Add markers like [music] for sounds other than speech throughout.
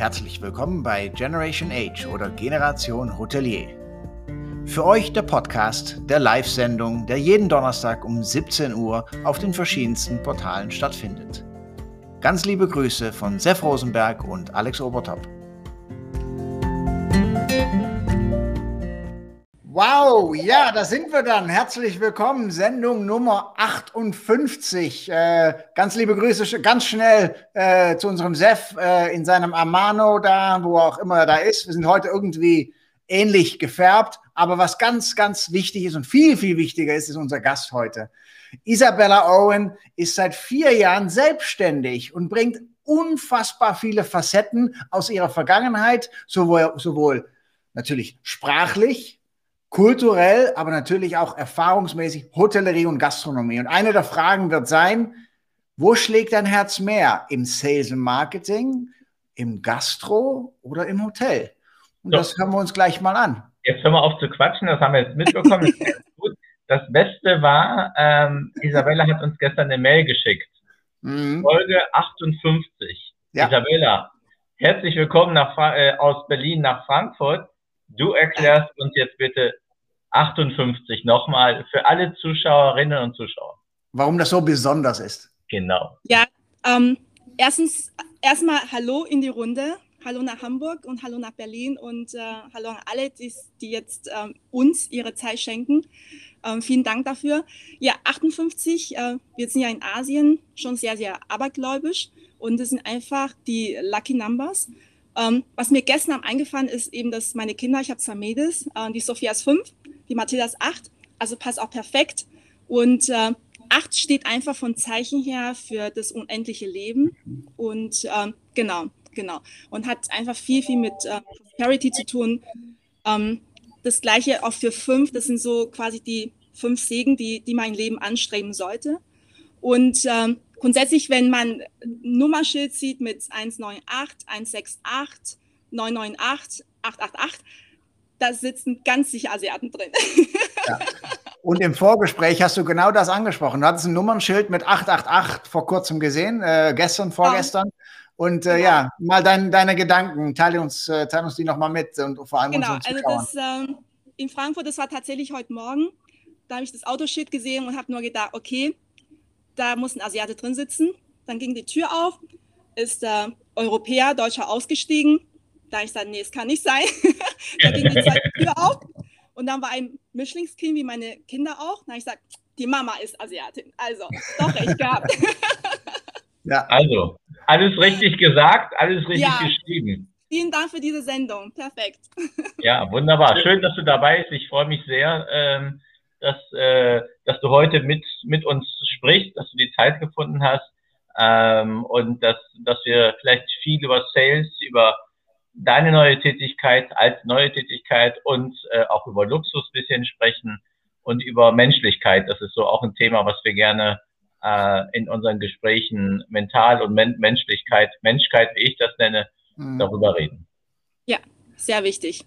Herzlich willkommen bei Generation Age oder Generation Hotelier. Für euch der Podcast der Live-Sendung, der jeden Donnerstag um 17 Uhr auf den verschiedensten Portalen stattfindet. Ganz liebe Grüße von Sef Rosenberg und Alex Obertop. Wow, ja, da sind wir dann. Herzlich willkommen, Sendung Nummer 58. Äh, ganz liebe Grüße, ganz schnell äh, zu unserem Sef äh, in seinem Amano da, wo auch immer er da ist. Wir sind heute irgendwie ähnlich gefärbt, aber was ganz, ganz wichtig ist und viel, viel wichtiger ist, ist unser Gast heute. Isabella Owen ist seit vier Jahren selbstständig und bringt unfassbar viele Facetten aus ihrer Vergangenheit, sowohl, sowohl natürlich sprachlich, kulturell, aber natürlich auch erfahrungsmäßig Hotellerie und Gastronomie. Und eine der Fragen wird sein, wo schlägt dein Herz mehr? Im Sales und Marketing, im Gastro oder im Hotel? Und so. das hören wir uns gleich mal an. Jetzt hören wir auf zu quatschen, das haben wir jetzt mitbekommen. Das, [laughs] das Beste war, ähm, Isabella hat uns gestern eine Mail geschickt. Mhm. Folge 58. Ja. Isabella, herzlich willkommen nach, äh, aus Berlin nach Frankfurt. Du erklärst uns jetzt bitte 58 nochmal für alle Zuschauerinnen und Zuschauer. Warum das so besonders ist. Genau. Ja, ähm, erstens, erstmal Hallo in die Runde. Hallo nach Hamburg und hallo nach Berlin und äh, hallo an alle, die, die jetzt ähm, uns ihre Zeit schenken. Ähm, vielen Dank dafür. Ja, 58, äh, wir sind ja in Asien schon sehr, sehr abergläubisch und das sind einfach die Lucky Numbers. Ähm, was mir gestern Abend eingefallen ist, eben, dass meine Kinder, ich habe zwei Mädels, äh, die Sophia ist fünf, die Mathilda ist acht, also passt auch perfekt. Und äh, acht steht einfach von Zeichen her für das unendliche Leben. Und ähm, genau, genau. Und hat einfach viel, viel mit äh, Prosperity zu tun. Ähm, das gleiche auch für fünf, das sind so quasi die fünf Segen, die, die mein Leben anstreben sollte. Und ähm, grundsätzlich, wenn man ein Nummernschild sieht mit 198, 168, 998, 888, da sitzen ganz sicher Asiaten drin. [laughs] Ja. Und im Vorgespräch hast du genau das angesprochen. Du hattest ein Nummernschild mit 888 vor kurzem gesehen, äh, gestern, vorgestern. Ja. Und äh, genau. ja, mal dein, deine Gedanken, teile uns, äh, teile uns die nochmal mit und vor allem Genau, also das ähm, in Frankfurt, das war tatsächlich heute Morgen. Da habe ich das Autoschild gesehen und habe nur gedacht, okay, da muss ein Asiate drin sitzen. Dann ging die Tür auf, ist der Europäer, Deutscher ausgestiegen. Da ich sagte, nee, es kann nicht sein. [laughs] dann ging die zweite [laughs] Tür auf und dann war ein Mischlingskind, wie meine Kinder auch. Dann habe ich gesagt, die Mama ist Asiatin. Also, doch recht gehabt. [laughs] ja. Also, alles richtig gesagt, alles richtig ja. geschrieben. Vielen Dank für diese Sendung. Perfekt. Ja, wunderbar. Schön, dass du dabei bist. Ich freue mich sehr. Ähm, dass, äh, dass du heute mit, mit uns sprichst, dass du die Zeit gefunden hast ähm, und dass, dass wir vielleicht viel über Sales, über deine neue Tätigkeit als neue Tätigkeit und äh, auch über Luxus bisschen sprechen und über Menschlichkeit. Das ist so auch ein Thema, was wir gerne äh, in unseren Gesprächen mental und Men Menschlichkeit, Menschkeit, wie ich das nenne, mhm. darüber reden. Ja, sehr wichtig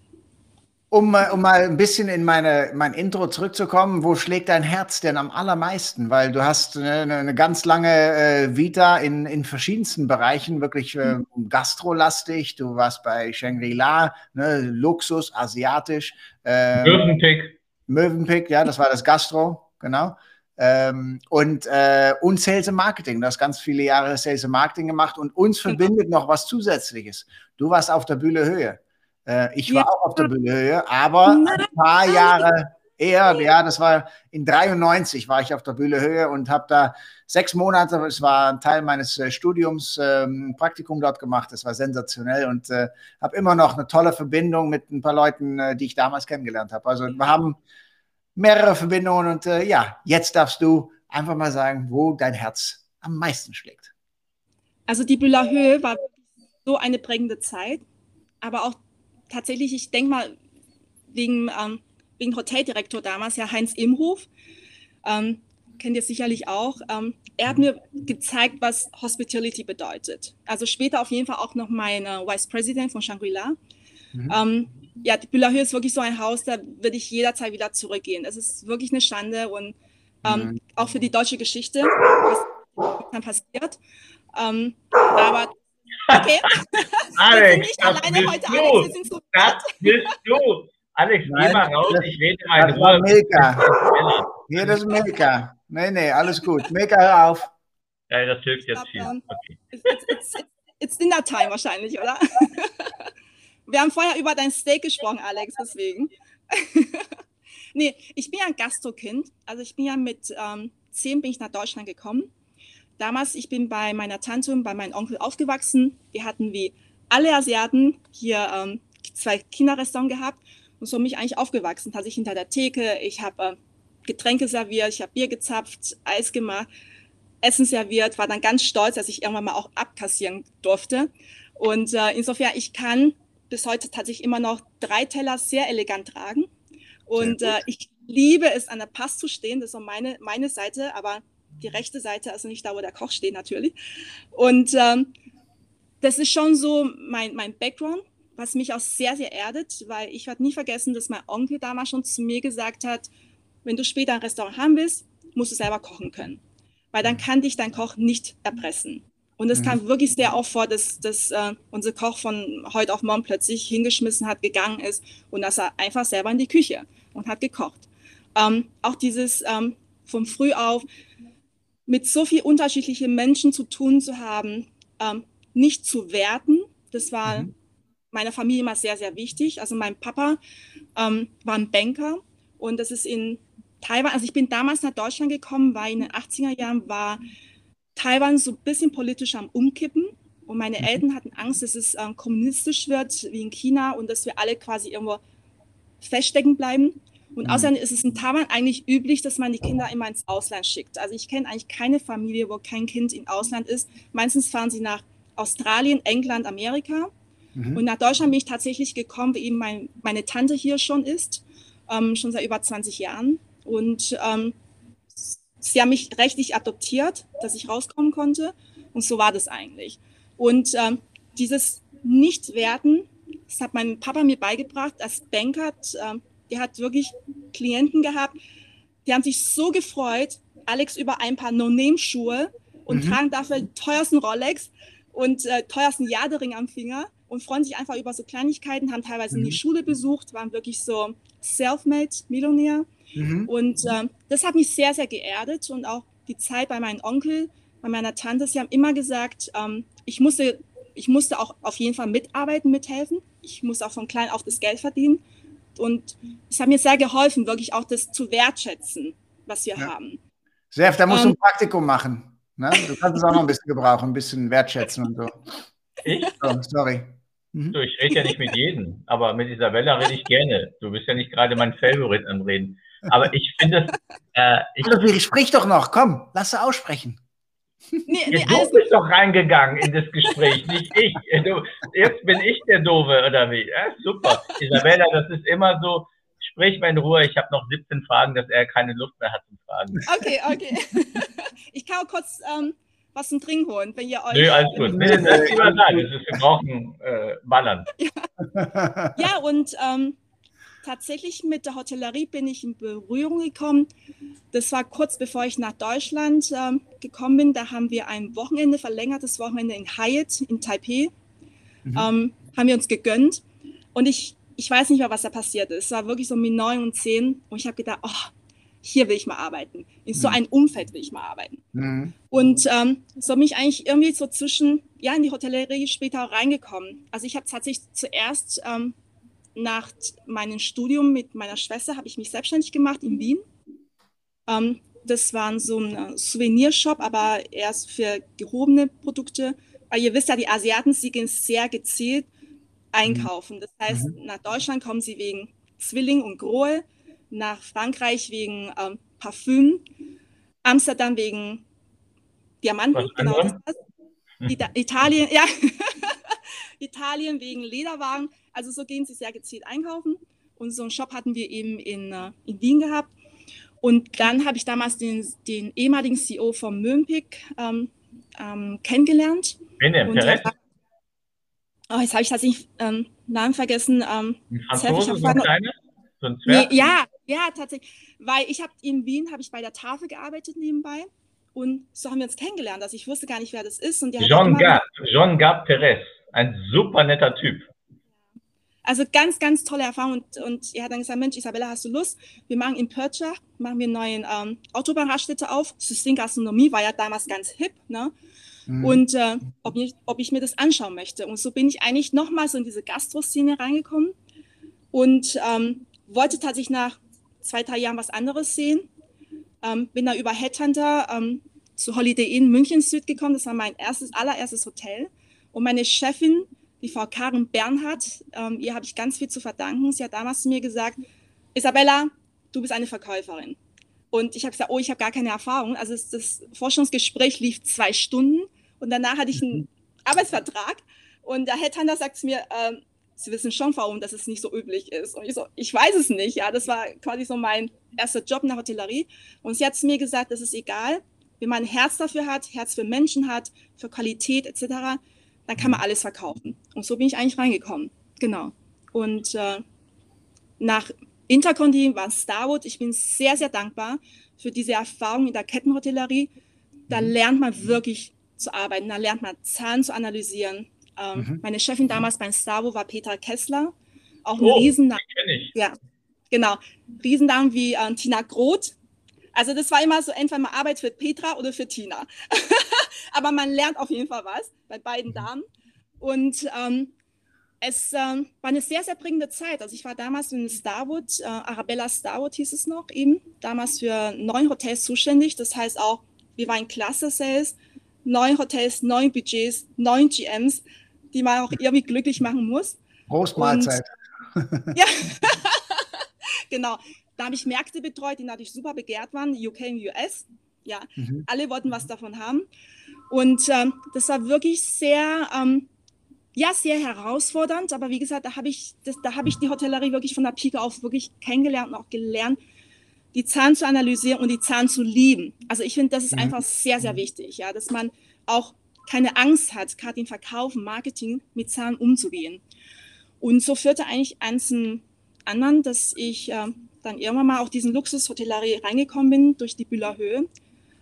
um, um mal ein bisschen in meine, mein Intro zurückzukommen, wo schlägt dein Herz denn am allermeisten? Weil du hast eine, eine ganz lange äh, Vita in, in verschiedensten Bereichen, wirklich äh, gastrolastig. Du warst bei Shangri-La, ne, Luxus, asiatisch. Ähm, Mövenpick. Mövenpick, ja, das war das Gastro, genau. Ähm, und, äh, und Sales and Marketing. Du hast ganz viele Jahre Sales and Marketing gemacht und uns [laughs] verbindet noch was Zusätzliches. Du warst auf der Bühne Höhe. Äh, ich war ja. auch auf der Bühne, aber ein paar Jahre eher, ja, das war in 93 war ich auf der Bühne Höhe und habe da sechs Monate, es war ein Teil meines äh, Studiums, ähm, Praktikum dort gemacht. Das war sensationell und äh, habe immer noch eine tolle Verbindung mit ein paar Leuten, äh, die ich damals kennengelernt habe. Also wir haben mehrere Verbindungen und äh, ja, jetzt darfst du einfach mal sagen, wo dein Herz am meisten schlägt. Also die Bühler Höhe war so eine prägende Zeit, aber auch tatsächlich, ich denke mal, wegen, ähm, wegen Hoteldirektor damals, ja Heinz Imhof, ähm, kennt ihr sicherlich auch, ähm, er hat mir gezeigt, was Hospitality bedeutet. Also später auf jeden Fall auch noch mein äh, Vice President von Shangri-La. Mhm. Ähm, ja, die Bülahö ist wirklich so ein Haus, da würde ich jederzeit wieder zurückgehen. Das ist wirklich eine Schande und ähm, mhm. auch für die deutsche Geschichte, was dann passiert. Ähm, aber Okay. Alex, nicht das alleine bist heute, du. Alex, wir sind zu Das bist du. Alex, Nein, geh mal raus, das- ich rede mal Das war. Milka. Hier, das ist Milka. Nee, nee, alles gut. Milka, hör auf. Ja, das hilft jetzt viel. Okay. It's, it's, it's, it's Dinner Time wahrscheinlich, oder? [laughs] Wir haben vorher über dein Steak gesprochen, Alex, deswegen. [laughs] nee, ich bin ja ein Gastrokind. Also ich bin ja mit ähm, zehn bin ich nach Deutschland gekommen. Damals, ich bin bei meiner Tante und bei meinem Onkel aufgewachsen. Wir hatten wie alle Asiaten hier ähm, zwei Kinderrestaurants gehabt und so bin ich eigentlich aufgewachsen. Hatte ich hinter der Theke, ich habe äh, Getränke serviert, ich habe Bier gezapft, Eis gemacht, Essen serviert, war dann ganz stolz, dass ich irgendwann mal auch abkassieren durfte. Und äh, insofern, ich kann bis heute tatsächlich immer noch drei Teller sehr elegant tragen. Und äh, ich liebe es, an der Pass zu stehen. Das ist so meine, meine Seite, aber die rechte Seite, also nicht da, wo der Koch steht natürlich. Und ähm, das ist schon so mein, mein Background, was mich auch sehr, sehr erdet, weil ich werde nie vergessen, dass mein Onkel damals schon zu mir gesagt hat, wenn du später ein Restaurant haben willst, musst du selber kochen können. Weil dann kann dich dein Koch nicht erpressen. Und es Mhm. kam wirklich sehr oft vor, dass, dass äh, unser Koch von heute auf morgen plötzlich hingeschmissen hat, gegangen ist und dass er einfach selber in die Küche und hat gekocht. Ähm, auch dieses ähm, vom Früh auf mit so viel unterschiedlichen Menschen zu tun zu haben, ähm, nicht zu werten, das war Mhm. meiner Familie immer sehr, sehr wichtig. Also mein Papa ähm, war ein Banker und das ist in Taiwan, also ich bin damals nach Deutschland gekommen, weil in den 80er Jahren war Taiwan so ein bisschen politisch am Umkippen und meine Mhm. Eltern hatten Angst, dass es ähm, kommunistisch wird wie in China und dass wir alle quasi irgendwo feststecken bleiben. Und Mhm. außerdem ist es in Taiwan eigentlich üblich, dass man die Kinder immer ins Ausland schickt. Also ich kenne eigentlich keine Familie, wo kein Kind im Ausland ist. Meistens fahren sie nach Australien, England, Amerika. Mhm. Und nach Deutschland bin ich tatsächlich gekommen, wie eben mein, meine Tante hier schon ist, ähm, schon seit über 20 Jahren. Und ähm, sie haben mich rechtlich adoptiert, dass ich rauskommen konnte. Und so war das eigentlich. Und ähm, dieses Nichtwerten, das hat mein Papa mir beigebracht als Banker. Ähm, der hat wirklich Klienten gehabt, die haben sich so gefreut, Alex über ein paar No-Name-Schuhe und Mhm. tragen dafür teuersten Rolex und äh, teuersten Jadering am Finger und freuen sich einfach über so Kleinigkeiten, haben teilweise nie Mhm. Schule besucht, waren wirklich so self-made Millionär. Mhm. Und ähm, das hat mich sehr, sehr geerdet und auch die Zeit bei meinem Onkel, bei meiner Tante, sie haben immer gesagt, ähm, ich, musste, ich musste auch auf jeden Fall mitarbeiten, mithelfen. Ich musste auch von klein auf das Geld verdienen. Und es hat mir sehr geholfen, wirklich auch das zu wertschätzen, was wir Ja. haben. Sef, da musst du Ähm, ein Praktikum machen. Ne? Du kannst es auch noch ein bisschen gebrauchen, ein bisschen wertschätzen und so. Ich? so sorry. Mhm. Du, ich rede ja nicht mit jedem, aber mit Isabella rede ich gerne. Du bist ja nicht gerade mein Favorit am Reden. Aber ich finde, äh, ich, Hallo, sprich doch noch. Komm, lass sie aussprechen. Nee, nee, Ja, du bist doch reingegangen in das Gespräch, nicht ich. Du, jetzt bin ich der Doofe, oder wie? Ja, super. Isabella, das ist immer so, sprich mal in Ruhe, ich habe noch 17 Fragen, dass er keine Luft mehr hat zum Fragen. Okay, okay. [laughs] ich kann auch kurz ähm, was zum Trinken holen, wenn ihr euch. Nö, alles gut. Nee, das ist immer da. Das ist, wir brauchen äh, Ballern. Ja, und ähm, tatsächlich mit der Hotellerie bin ich in Berührung gekommen. Das war kurz bevor ich nach Deutschland ähm, gekommen bin. Da haben wir ein Wochenende, verlängertes Wochenende in Hyatt in Taipei, Mhm. ähm, haben wir uns gegönnt. Und ich, ich weiß nicht mehr, was da passiert ist. Es war wirklich so mit neun und zehn. Und ich habe gedacht, oh, hier will ich mal arbeiten. In so Mhm. einem Umfeld will ich mal arbeiten. Mhm. Und ähm, so bin ich eigentlich irgendwie so zwischen, ja, in die Hotellerie später auch reingekommen. Also ich habe tatsächlich zuerst ähm, nach meinem Studium mit meiner Schwester habe ich mich selbstständig gemacht in Wien. Ähm, das war so ein äh, Souvenirshop, aber erst für gehobene Produkte. Weil ihr wisst ja, die Asiaten, sie gehen sehr gezielt einkaufen. Das heißt, nach Deutschland kommen sie wegen Zwilling und Grohe, nach Frankreich wegen ähm, Parfüm, Amsterdam wegen Diamanten, genau das Italien, ja. [laughs] Italien wegen Lederwagen. Also so gehen sie sehr gezielt einkaufen. Und so einen Shop hatten wir eben in, äh, in Wien gehabt. Und dann habe ich damals den, den ehemaligen CEO von Mövenpick ähm, ähm, kennengelernt. Wen denn? Und der- oh, jetzt habe ich tatsächlich ähm, Namen vergessen. Ähm, Ein Franzose, so ein vorhin- kleiner? So ein nee, Zwerg? ja, ja, tatsächlich. Weil ich habe in Wien, habe ich bei der Tafel gearbeitet nebenbei. Und so haben wir uns kennengelernt. Also ich wusste gar nicht, wer das ist. Und Jean Gab, Jean Gab Perez, ein super netter Typ. Also ganz, ganz tolle Erfahrung. Und, und er hat dann gesagt, Mensch, Isabella, hast du Lust? Wir machen in Pörtschach, machen wir einen neuen ähm, Autobahnraststätte auf. Systemgastronomie war ja damals ganz hip. Ne? Mhm. Und äh, ob, ich, ob ich mir das anschauen möchte. Und so bin ich eigentlich nochmal so in diese Gastro-Szene reingekommen und ähm, wollte tatsächlich nach zwei, drei Jahren was anderes sehen. Ähm, bin da über Headhunter ähm, zu Holiday Inn München Süd gekommen. Das war mein erstes, allererstes Hotel. Und meine Chefin, die Frau Karen Bernhardt, ähm, ihr habe ich ganz viel zu verdanken. Sie hat damals zu mir gesagt, Isabella, du bist eine Verkäuferin. Und ich habe gesagt, oh, ich habe gar keine Erfahrung. Also das Forschungsgespräch lief zwei Stunden und danach hatte ich einen. [laughs] Arbeitsvertrag. Und der Headhunter sagt zu mir, äh, Sie wissen schon, warum das nicht so üblich ist. Und ich so, ich weiß es nicht. Ja, das war quasi so mein erster Job in der Hotellerie. Und sie hat zu mir gesagt, das ist egal, wenn man ein Herz dafür hat, Herz für Menschen hat, für Qualität etc., dann kann man alles verkaufen. Und so bin ich eigentlich reingekommen. Genau. Und äh, nach Interconti war Starwood. Ich bin sehr, sehr dankbar für diese Erfahrung in der Kettenhotellerie. Da mhm. lernt man wirklich zu arbeiten, da lernt man Zahlen zu analysieren. Ähm, mhm. Meine Chefin damals beim Starwood war Petra Kessler, auch ein oh, Riesenname. Ja, genau. Riesennamen wie äh, Tina Groth. Also das war immer so, entweder man arbeitet für Petra oder für Tina. [laughs] Aber man lernt auf jeden Fall was bei beiden mhm. Damen. Und ähm, es äh, war eine sehr, sehr prägende Zeit. Also ich war damals in Starwood, äh, Arabella Starwood hieß es noch eben, damals für neun Hotels zuständig. Das heißt auch, wir waren Klasse Sales, neun Hotels, neun Budgets, neun GMs, die man auch irgendwie glücklich machen muss. Großmahlzeit. [laughs] ja, [laughs] genau. Da habe ich Märkte betreut, die natürlich super begehrt waren, UK und US. Ja, mhm. alle wollten was davon haben. Und ähm, das war wirklich sehr, ähm, ja, sehr herausfordernd. Aber wie gesagt, da habe ich, das, da habe ich die Hotellerie wirklich von der Pike auf wirklich kennengelernt und auch gelernt, die Zahlen zu analysieren und die Zahlen zu lieben. Also ich finde, das ist mhm. einfach sehr, sehr wichtig, ja, dass man auch keine Angst hat, gerade im Verkaufen, Marketing mit Zahlen umzugehen. Und so führte eigentlich eins zum anderen, dass ich äh, dann irgendwann mal auch diesen Luxushotellerie reingekommen bin durch die Bühler Höhe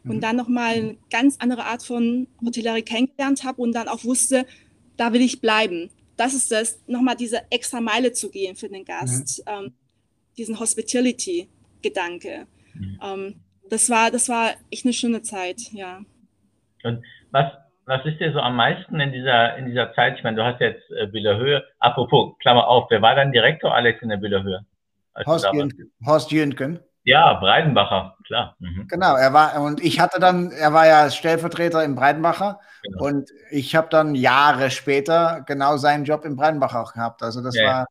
und mhm. dann nochmal eine ganz andere Art von Hotellerie kennengelernt habe und dann auch wusste, da will ich bleiben. Das ist es, nochmal diese extra Meile zu gehen für den Gast, mhm. ähm, diesen Hospitality-Gedanke. Mhm. Ähm, das, war, das war echt eine schöne Zeit, ja. Und was, was ist dir so am meisten in dieser, in dieser Zeit? Ich meine, du hast jetzt äh, Bühlerhöhe. Apropos, Klammer auf, wer war dein Direktor, Alex, in der Bühlerhöhe? Horst, Horst Jürgen. Ja, Breidenbacher, klar. Mhm. Genau, er war, und ich hatte dann, er war ja Stellvertreter im Breidenbacher genau. und ich habe dann Jahre später genau seinen Job im Breidenbacher auch gehabt. Also das ja, war,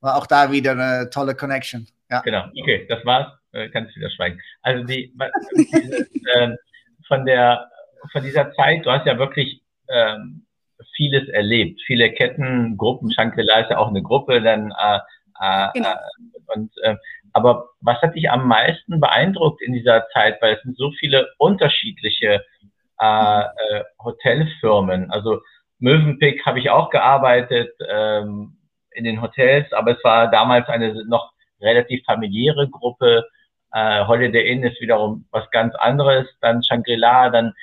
war auch da wieder eine tolle Connection. Ja. Genau, okay, das war's, äh, kannst du wieder schweigen. Also die, [laughs] äh, von der, von dieser Zeit, du hast ja wirklich ähm, vieles erlebt, viele Ketten, Gruppen, Shangri-La ist ja auch eine Gruppe, dann äh, genau. Äh, und äh, aber was hat dich am meisten beeindruckt in dieser Zeit? Weil es sind so viele unterschiedliche äh, äh, Hotelfirmen. Also Mövenpick habe ich auch gearbeitet ähm, in den Hotels, aber es war damals eine noch relativ familiäre Gruppe. Äh, Holiday Inn ist wiederum was ganz anderes. Dann Shangri-La, dann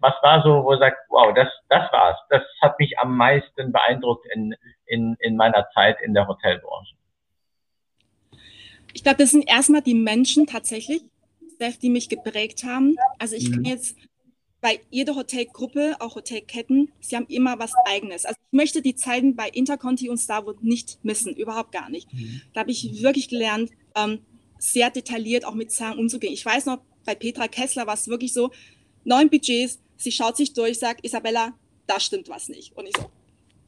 was war so, wo du sagst, wow, das, das war's. Das hat mich am meisten beeindruckt in, in, in meiner Zeit in der Hotelbranche. Ich glaube, das sind erstmal die Menschen tatsächlich, die mich geprägt haben. Also ich mhm. kann jetzt bei jeder Hotelgruppe, auch Hotelketten, sie haben immer was Eigenes. Also ich möchte die Zeiten bei Interconti und Starwood nicht missen, überhaupt gar nicht. Mhm. Da habe ich wirklich gelernt, ähm, sehr detailliert auch mit Zahlen umzugehen. Ich weiß noch, bei Petra Kessler war es wirklich so, neun Budgets, sie schaut sich durch, sagt, Isabella, da stimmt was nicht. Und ich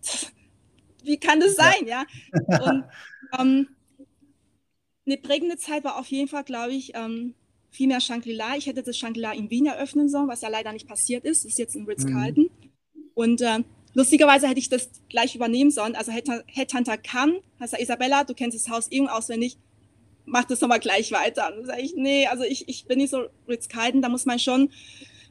so, [laughs] wie kann das sein, ja? [laughs] Und ähm, eine prägende Zeit war auf jeden Fall, glaube ich, ähm, viel mehr Shangri-La. Ich hätte das Shangri-La in Wien eröffnen sollen, was ja leider nicht passiert ist. Das ist jetzt in Ritz-Carlton. Mhm. Und äh, lustigerweise hätte ich das gleich übernehmen sollen. Also Headhunter kann, heißt er, Isabella, du kennst das Haus eh auswendig, mach das nochmal gleich weiter. Und dann sage ich, nee, also ich, ich bin nicht so Ritz-Carlton, da muss man schon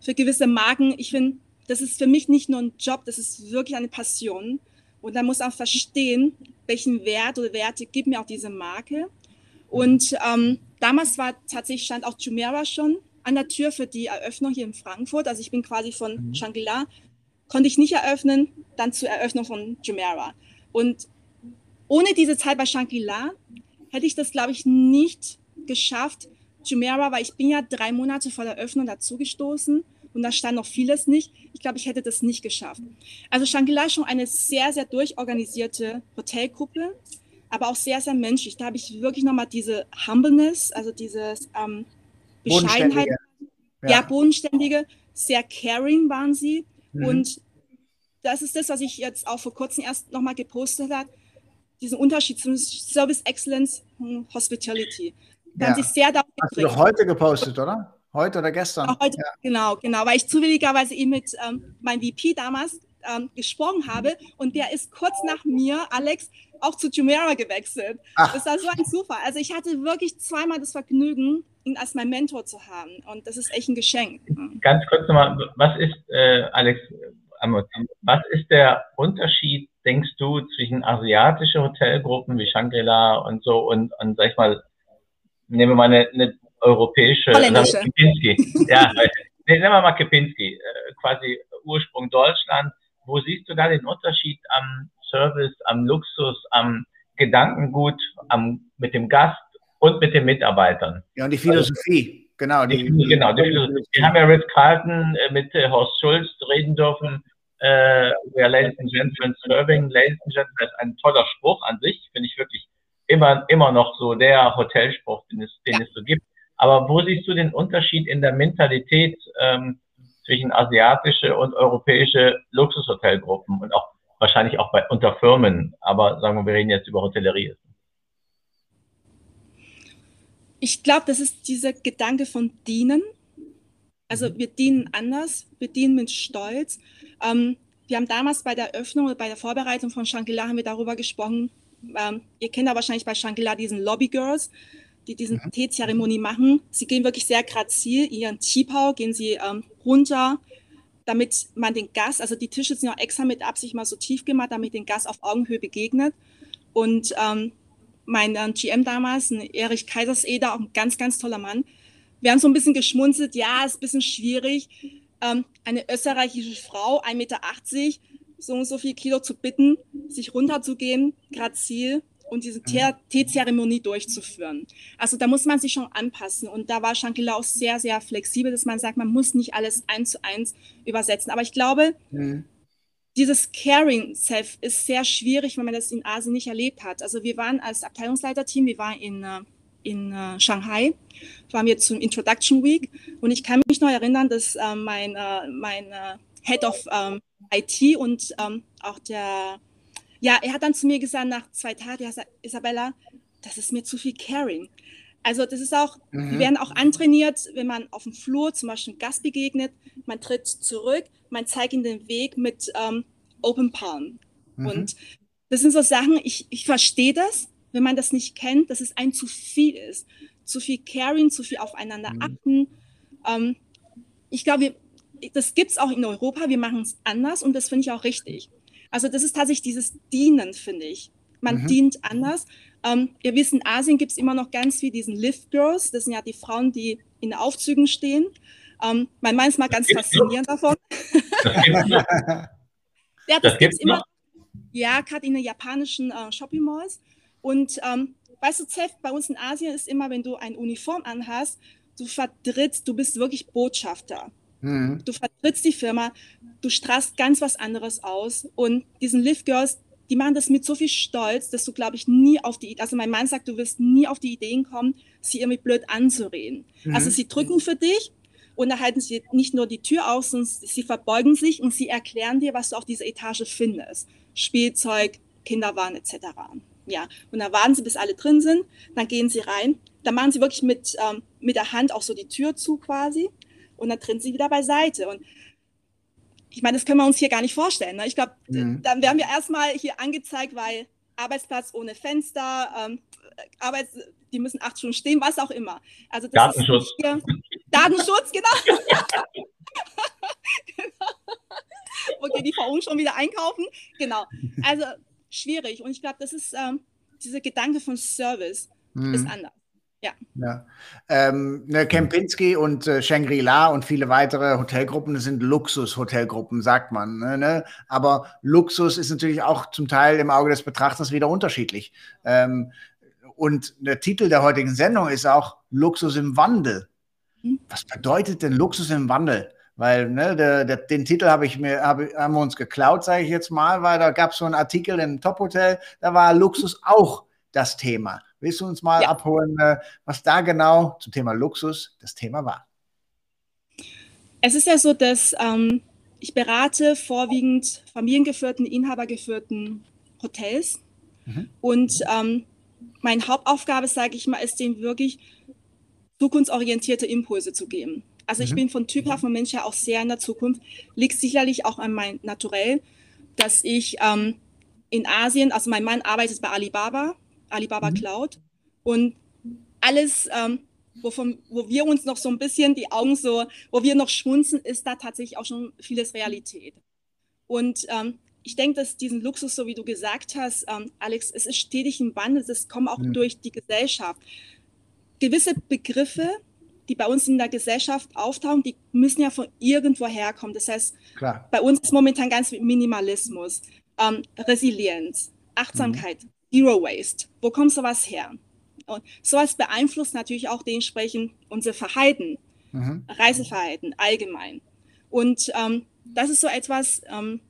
für gewisse Marken, ich finde, das ist für mich nicht nur ein Job, das ist wirklich eine Passion. Und da muss auch verstehen, welchen Wert oder Werte gibt mir auch diese Marke. Und ähm, damals war tatsächlich stand auch Jumeirah schon an der Tür für die Eröffnung hier in Frankfurt. Also ich bin quasi von mhm. Shangri-La, konnte ich nicht eröffnen, dann zur Eröffnung von Jumeirah. Und ohne diese Zeit bei Shangri-La hätte ich das, glaube ich, nicht geschafft. Jumeirah, weil ich bin ja drei Monate vor der Eröffnung dazugestoßen und da stand noch vieles nicht. Ich glaube, ich hätte das nicht geschafft. Also Shangri-La ist schon eine sehr, sehr durchorganisierte Hotelgruppe, aber auch sehr, sehr menschlich. Da habe ich wirklich nochmal diese Humbleness, also dieses ähm, Bescheidenheit. Ja. ja, bodenständige, sehr caring waren sie. Mhm. Und das ist das, was ich jetzt auch vor kurzem erst nochmal gepostet habe, diesen Unterschied zwischen Service Excellence und Hospitality. Ja. haben sie sehr darauf Hast du doch heute gepostet, oder? Heute oder gestern? Auch heute, ja. Genau, genau, weil ich zufälligerweise eben mit ähm, meinem VP damals ähm, gesprochen habe und der ist kurz nach mir, Alex, auch zu Jumeirah gewechselt. Ach. Das war so ein Zufall. Also ich hatte wirklich zweimal das Vergnügen, ihn als mein Mentor zu haben und das ist echt ein Geschenk. Ganz kurz nochmal, was ist, äh, Alex, was ist der Unterschied, denkst du, zwischen asiatischen Hotelgruppen wie Shangri-La und so und, und sag ich mal, nehmen wir mal eine, eine europäische, Holländische. Kipinski. ja, nehmen wir mal Kipinski, [laughs] äh, quasi Ursprung Deutschland. Wo siehst du da den Unterschied am Service, am Luxus, am Gedankengut, am, mit dem Gast und mit den Mitarbeitern? Ja, und die Philosophie. Also, genau, die, die, genau, die Philosophie. Wir haben ja Ritz Carlton äh, mit äh, Horst Schulz reden dürfen. Äh, ja, Ladies and Gentlemen, Serving, Ladies and Gentlemen, das ist ein toller Spruch an sich, finde ich wirklich immer, immer noch so der Hotelspruch, den es, den es so gibt. Aber wo siehst du den Unterschied in der Mentalität ähm, zwischen asiatische und europäische Luxushotelgruppen und auch wahrscheinlich auch bei unter Firmen, aber sagen wir, wir reden jetzt über Hotellerie. Ich glaube, das ist dieser Gedanke von dienen. Also mhm. wir dienen anders, wir dienen mit Stolz. Ähm, wir haben damals bei der Öffnung oder bei der Vorbereitung von Shangri-La haben wir darüber gesprochen. Ähm, ihr kennt ja wahrscheinlich bei Shangri-La diesen Lobby Girls die diesen mhm. Teezeremonie machen. Sie gehen wirklich sehr grazil, ihren Teepau gehen sie ähm, runter, damit man den Gast, also die Tische sind auch extra mit Absicht mal so tief gemacht, damit den Gast auf Augenhöhe begegnet. Und ähm, mein äh, GM damals, ein Erich Kaiserseder, auch ein ganz, ganz toller Mann. Wir haben so ein bisschen geschmunzelt, ja, ist ein bisschen schwierig, ähm, eine österreichische Frau, 1,80 Meter, so und so viel Kilo zu bitten, sich runterzugehen, grazil und diese mhm. Teezeremonie durchzuführen. Also da muss man sich schon anpassen. Und da war Shankila auch sehr, sehr flexibel, dass man sagt, man muss nicht alles eins zu eins übersetzen. Aber ich glaube, mhm. dieses Caring Self ist sehr schwierig, wenn man das in Asien nicht erlebt hat. Also wir waren als Abteilungsleiterteam, wir waren in, äh, in uh, Shanghai, waren wir zum Introduction Week. Und ich kann mich noch erinnern, dass uh, mein, uh, mein Head of um, ähm, IT und um, ähm, auch der ja, er hat dann zu mir gesagt, nach zwei Tagen, Isabella, das ist mir zu viel Caring. Also das ist auch, mhm. wir werden auch antrainiert, wenn man auf dem Flur zum Beispiel einem Gast begegnet, man tritt zurück, man zeigt ihm den Weg mit ähm, Open Palm. Mhm. Und das sind so Sachen, ich, ich verstehe das, wenn man das nicht kennt, dass es ein zu viel ist. Zu viel Caring, zu viel aufeinander mhm. achten. Ähm, ich glaube, das gibt es auch in Europa, wir machen es anders und das finde ich auch richtig. Also das ist tatsächlich dieses Dienen, finde ich. Man mhm. dient anders. Ähm, ihr wisst, in Asien gibt es immer noch ganz viel diesen Lift Girls. Das sind ja die Frauen, die in Aufzügen stehen. Ähm, mein Mann ist mal ganz faszinierend davon. [laughs] ja, das, das gibt es immer. Ja, gerade in den japanischen äh, Shopping Malls. Und ähm, weißt du, Zef, bei uns in Asien ist immer, wenn du eine Uniform anhast, du vertrittst, du bist wirklich Botschafter. Mhm. Du vertrittst die Firma, du strahlst ganz was anderes aus. Und diesen Lift Girls, die machen das mit so viel Stolz, dass du, glaube ich, nie auf die, also mein Mann sagt, du wirst nie auf die Ideen kommen, sie irgendwie blöd anzureden. Mhm. Also sie drücken für dich und da halten sie nicht nur die Tür auf, sondern sie verbeugen sich und sie erklären dir, was du auf dieser Etage findest. Spielzeug, Kinderwaren etc. Ja, und dann warten sie, bis alle drin sind, dann gehen sie rein, dann machen sie wirklich mit, ähm, mit der Hand auch so die Tür zu quasi und dann trennt sie wieder beiseite. Und ich meine, das können wir uns hier gar nicht vorstellen. Ne? Ich glaube, mhm. dann werden wir erstmal hier angezeigt, weil Arbeitsplatz ohne Fenster, ähm, Arbeits die müssen acht Stunden stehen, was auch immer. Also Datenschutz. Hier, Datenschutz, genau. [laughs] genau. Okay, die Frau schon wieder einkaufen. Genau. Also schwierig. Und ich glaube, das ist ähm, dieser Gedanke von Service mhm. ist anders. Ja. ja. Ähm, ne, Kempinski und äh, Shangri-La und viele weitere Hotelgruppen sind Luxus-Hotelgruppen, sagt man. Ne, ne? Aber Luxus ist natürlich auch zum Teil im Auge des Betrachters wieder unterschiedlich. Ähm, und der Titel der heutigen Sendung ist auch Luxus im Wandel. Hm. Was bedeutet denn Luxus im Wandel? Weil ne, der, der, den Titel habe ich mir, hab, haben wir uns geklaut, sage ich jetzt mal, weil da gab es so einen Artikel im Top Hotel, da war Luxus auch das Thema. Willst du uns mal ja. abholen, äh, was da genau zum Thema Luxus das Thema war? Es ist ja so, dass ähm, ich berate vorwiegend familiengeführten, inhabergeführten Hotels. Mhm. Und ähm, meine Hauptaufgabe, sage ich mal, ist denen wirklich zukunftsorientierte Impulse zu geben. Also ich mhm. bin von Typ her, von Mensch her auch sehr in der Zukunft. Liegt sicherlich auch an mein Naturell, dass ich ähm, in Asien, also mein Mann arbeitet bei Alibaba, Alibaba mhm. Cloud und alles, ähm, wovon, wo wir uns noch so ein bisschen die Augen so, wo wir noch schmunzen, ist da tatsächlich auch schon vieles Realität. Und ähm, ich denke, dass diesen Luxus, so wie du gesagt hast, ähm, Alex, es ist stetig im Wandel, es kommt auch mhm. durch die Gesellschaft. Gewisse Begriffe, die bei uns in der Gesellschaft auftauchen, die müssen ja von irgendwo herkommen. Das heißt, Klar. bei uns ist momentan ganz Minimalismus, ähm, Resilienz, Achtsamkeit, mhm. Zero Waste. Wo kommt sowas her? Und sowas beeinflusst natürlich auch dementsprechend unser Verhalten, mhm. Reiseverhalten allgemein. Und ähm, das ist so etwas, ähm,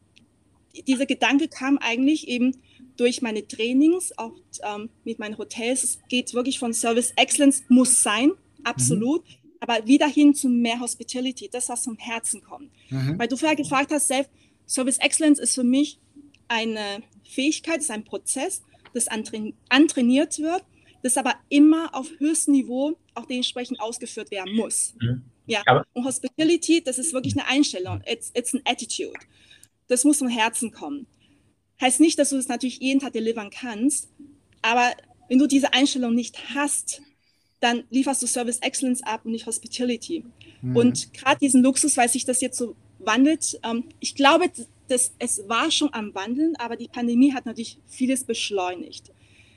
dieser Gedanke kam eigentlich eben durch meine Trainings, auch ähm, mit meinen Hotels. Es geht wirklich von Service Excellence, muss sein, absolut. Mhm. Aber wieder hin zu mehr Hospitality, das, was vom Herzen kommt. Mhm. Weil du vorher gefragt hast, selbst Service Excellence ist für mich eine Fähigkeit, ist ein Prozess, das antrainiert wird, das aber immer auf höchstem Niveau auch dementsprechend ausgeführt werden muss. Mhm. Ja, aber und Hospitality, das ist wirklich eine Einstellung. It's, it's an attitude. Das muss vom Herzen kommen. Heißt nicht, dass du das natürlich jeden Tag delivern kannst, aber wenn du diese Einstellung nicht hast, dann lieferst du Service Excellence ab und nicht Hospitality. Mhm. Und gerade diesen Luxus, weil sich das jetzt so wandelt, ähm, ich glaube, das, es war schon am Wandeln, aber die Pandemie hat natürlich vieles beschleunigt.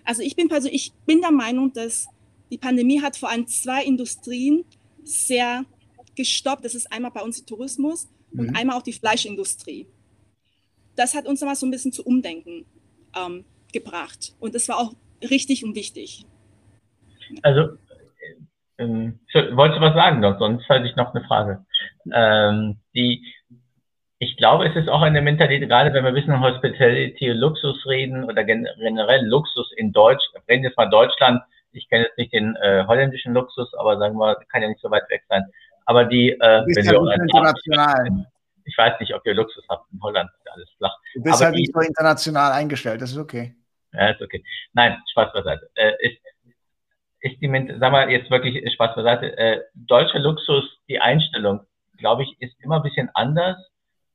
Also ich bin, also ich bin der Meinung, dass die Pandemie hat vor allem zwei Industrien sehr gestoppt. Das ist einmal bei uns der Tourismus mhm. und einmal auch die Fleischindustrie. Das hat uns nochmal so ein bisschen zu umdenken ähm, gebracht. Und das war auch richtig und wichtig. Also, ähm, wolltest du was sagen? Sonst hatte ich noch eine Frage. Ähm, die, ich glaube, es ist auch eine Mentalität, gerade wenn wir wissen, Hospitality, Luxus reden oder generell Luxus in Deutsch, reden jetzt mal Deutschland, ich kenne jetzt nicht den äh, holländischen Luxus, aber sagen wir, kann ja nicht so weit weg sein. Aber die, äh, wenn ja wir international. Ich weiß nicht, ob ihr Luxus habt in Holland, ist alles flach. Du bist aber halt nicht so international eingestellt, das ist okay. Ja, ist okay. Nein, Spaß beiseite. Äh, ist, ist die, sag mal jetzt wirklich Spaß beiseite, äh, deutscher Luxus, die Einstellung, glaube ich, ist immer ein bisschen anders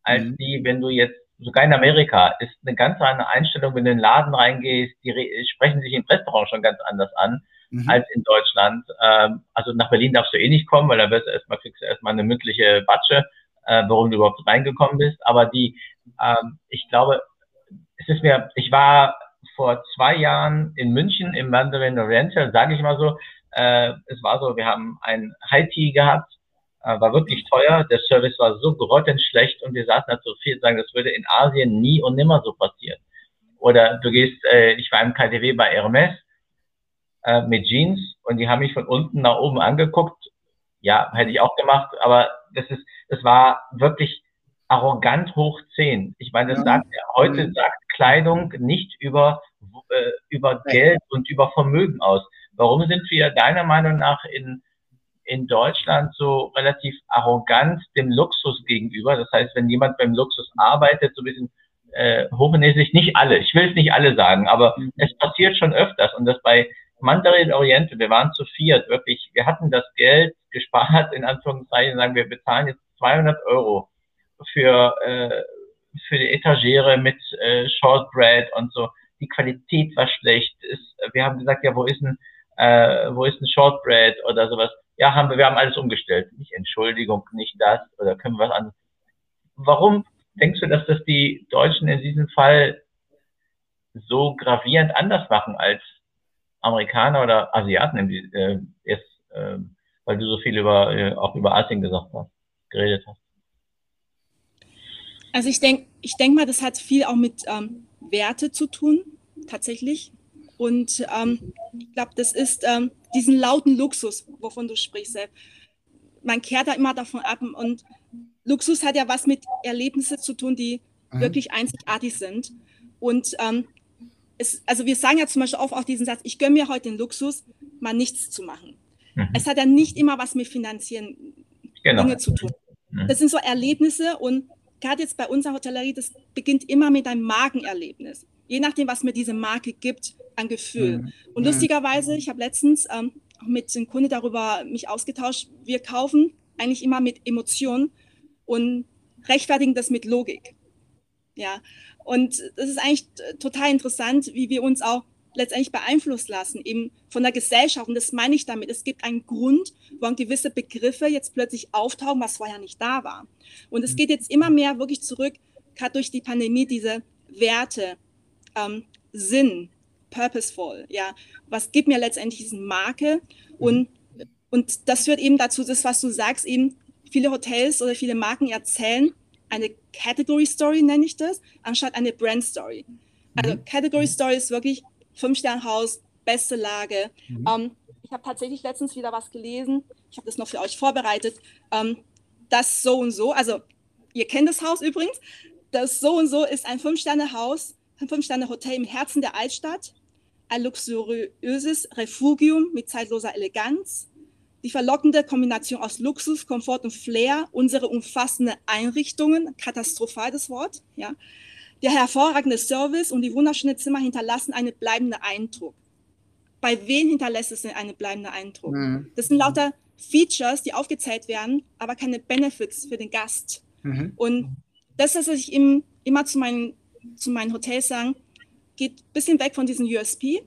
als mhm. die, wenn du jetzt, sogar in Amerika, ist eine ganz andere Einstellung, wenn du in den Laden reingehst, die sprechen sich im Restaurant schon ganz anders an mhm. als in Deutschland. Ähm, also nach Berlin darfst du eh nicht kommen, weil da wirst du erstmal, kriegst du erstmal eine mündliche Batsche, äh, warum du überhaupt reingekommen bist. Aber die, ähm, ich glaube, es ist mir, ich war vor zwei Jahren in München im Mandarin Oriental, sage ich mal so, äh, es war so, wir haben ein High Tea gehabt war wirklich teuer. Der Service war so grottenschlecht und wir saßen halt so viel sagen, das würde in Asien nie und nimmer so passieren. Oder du gehst, äh, ich war im KTW bei Hermes äh, mit Jeans und die haben mich von unten nach oben angeguckt. Ja, hätte ich auch gemacht, aber das ist, das war wirklich arrogant hoch zehn. Ich meine, das sagt, heute sagt Kleidung nicht über, äh, über Geld und über Vermögen aus. Warum sind wir deiner Meinung nach in in Deutschland so relativ arrogant dem Luxus gegenüber. Das heißt, wenn jemand beim Luxus arbeitet, so ein bisschen äh, hochnäsig, nicht alle, ich will es nicht alle sagen, aber mhm. es passiert schon öfters und das bei Mandarin Oriente, wir waren zu viert, wirklich, wir hatten das Geld gespart, in Anführungszeichen, sagen wir, bezahlen jetzt 200 Euro für, äh, für die Etagere mit äh, Shortbread und so. Die Qualität war schlecht. Ist, wir haben gesagt, ja, wo ist ein, äh, wo ist ein Shortbread oder sowas? Ja, haben wir, wir haben alles umgestellt. Nicht Entschuldigung, nicht das oder können wir was anderes. Warum denkst du, dass das die Deutschen in diesem Fall so gravierend anders machen als Amerikaner oder Asiaten äh, jetzt, äh, weil du so viel über äh, auch über Asien gesagt hast, geredet hast? Also ich denke, ich denke mal, das hat viel auch mit ähm, Werte zu tun, tatsächlich. Und ähm, ich glaube, das ist ähm, diesen lauten Luxus, wovon du sprichst. Man kehrt da immer davon ab. Und Luxus hat ja was mit Erlebnissen zu tun, die mhm. wirklich einzigartig sind. Und ähm, es, also wir sagen ja zum Beispiel auch, auch diesen Satz, ich gönne mir heute den Luxus, mal nichts zu machen. Mhm. Es hat ja nicht immer was mit finanziellen genau. Dingen zu tun. Mhm. Das sind so Erlebnisse und gerade jetzt bei unserer Hotellerie, das beginnt immer mit einem Markenerlebnis. Je nachdem, was mir diese Marke gibt, an Gefühl. Mhm. Und mhm. lustigerweise, ich habe letztens ähm, mit dem Kunde darüber mich ausgetauscht, wir kaufen eigentlich immer mit Emotionen und rechtfertigen das mit Logik. Ja, und das ist eigentlich total interessant, wie wir uns auch letztendlich beeinflusst lassen, eben von der Gesellschaft. Und das meine ich damit. Es gibt einen Grund, warum gewisse Begriffe jetzt plötzlich auftauchen, was vorher nicht da war. Und es geht jetzt immer mehr wirklich zurück, gerade durch die Pandemie, diese Werte, ähm, Sinn, purposeful, ja. Was gibt mir letztendlich diese Marke? Und, und das führt eben dazu, das, was du sagst, eben viele Hotels oder viele Marken erzählen eine Category Story, nenne ich das, anstatt eine Brand Story. Also mhm. Category Story ist wirklich Fünf-Sterne-Haus, beste Lage. Mhm. Ähm, ich habe tatsächlich letztens wieder was gelesen. Ich habe das noch für euch vorbereitet. Ähm, das so und so, also ihr kennt das Haus übrigens. Das so und so ist ein Fünf-Sterne-Haus, Fünf-Sterne-Hotel im Herzen der Altstadt. Ein luxuriöses Refugium mit zeitloser Eleganz. Die verlockende Kombination aus Luxus, Komfort und Flair, unsere umfassende Einrichtungen, katastrophal das Wort, ja, der hervorragende Service und die wunderschönen Zimmer hinterlassen einen bleibenden Eindruck. Bei wem hinterlässt es denn einen bleibenden Eindruck? Mhm. Das sind lauter Features, die aufgezählt werden, aber keine Benefits für den Gast. Mhm. Und das, was ich im, immer zu meinen, zu meinen Hotels sagen, geht ein bisschen weg von diesem USP,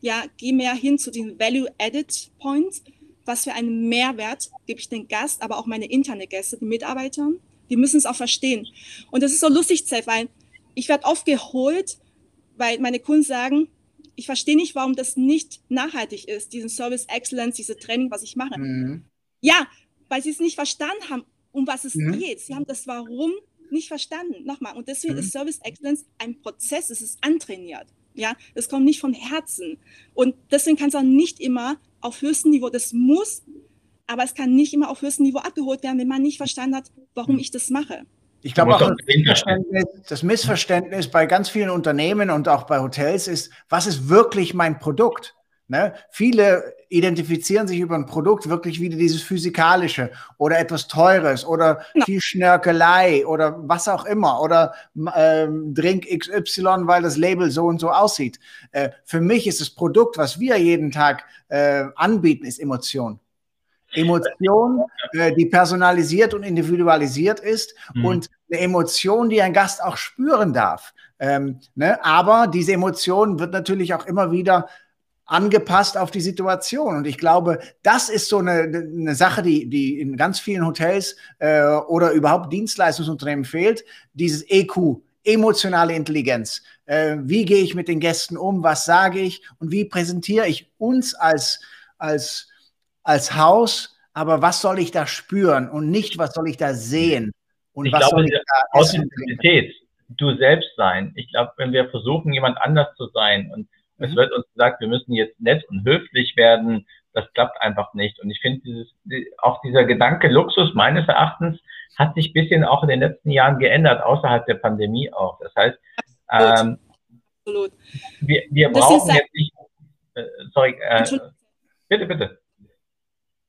ja, geh mehr hin zu den Value-Added Points. Was für einen Mehrwert gebe ich den Gast, aber auch meine interne Gäste, die Mitarbeiter, die müssen es auch verstehen. Und das ist so lustig, Zef, weil ich werde oft geholt, weil meine Kunden sagen, ich verstehe nicht, warum das nicht nachhaltig ist, diesen Service Excellence, diese Training, was ich mache. Mhm. Ja, weil sie es nicht verstanden haben, um was es mhm. geht. Sie haben das Warum nicht verstanden. Nochmal. Und deswegen mhm. ist Service Excellence ein Prozess, es ist antrainiert. Ja, es kommt nicht von Herzen. Und deswegen kann es auch nicht immer auf höchstem Niveau, das muss, aber es kann nicht immer auf höchstem Niveau abgeholt werden, wenn man nicht verstanden hat, warum mhm. ich das mache. Ich glaube auch, das Missverständnis, das Missverständnis bei ganz vielen Unternehmen und auch bei Hotels ist, was ist wirklich mein Produkt? Ne? Viele identifizieren sich über ein Produkt wirklich wieder dieses Physikalische oder etwas Teures oder ja. viel Schnörkelei oder was auch immer oder ähm, Drink XY, weil das Label so und so aussieht. Äh, für mich ist das Produkt, was wir jeden Tag äh, anbieten, ist Emotion. Emotion, äh, die personalisiert und individualisiert ist mhm. und eine Emotion, die ein Gast auch spüren darf. Ähm, ne? Aber diese Emotion wird natürlich auch immer wieder angepasst auf die Situation. Und ich glaube, das ist so eine, eine Sache, die, die in ganz vielen Hotels äh, oder überhaupt Dienstleistungsunternehmen fehlt, dieses EQ, emotionale Intelligenz. Äh, wie gehe ich mit den Gästen um? Was sage ich? Und wie präsentiere ich uns als, als als Haus, aber was soll ich da spüren und nicht, was soll ich da sehen? Und ich was glaube, soll ich da Authentizität, du selbst sein. Ich glaube, wenn wir versuchen, jemand anders zu sein und mhm. es wird uns gesagt, wir müssen jetzt nett und höflich werden, das klappt einfach nicht. Und ich finde dieses, auch dieser Gedanke Luxus meines Erachtens hat sich ein bisschen auch in den letzten Jahren geändert, außerhalb der Pandemie auch. Das heißt, ähm, Absolut. wir, wir brauchen jetzt nicht, äh, sorry, äh, bitte, bitte.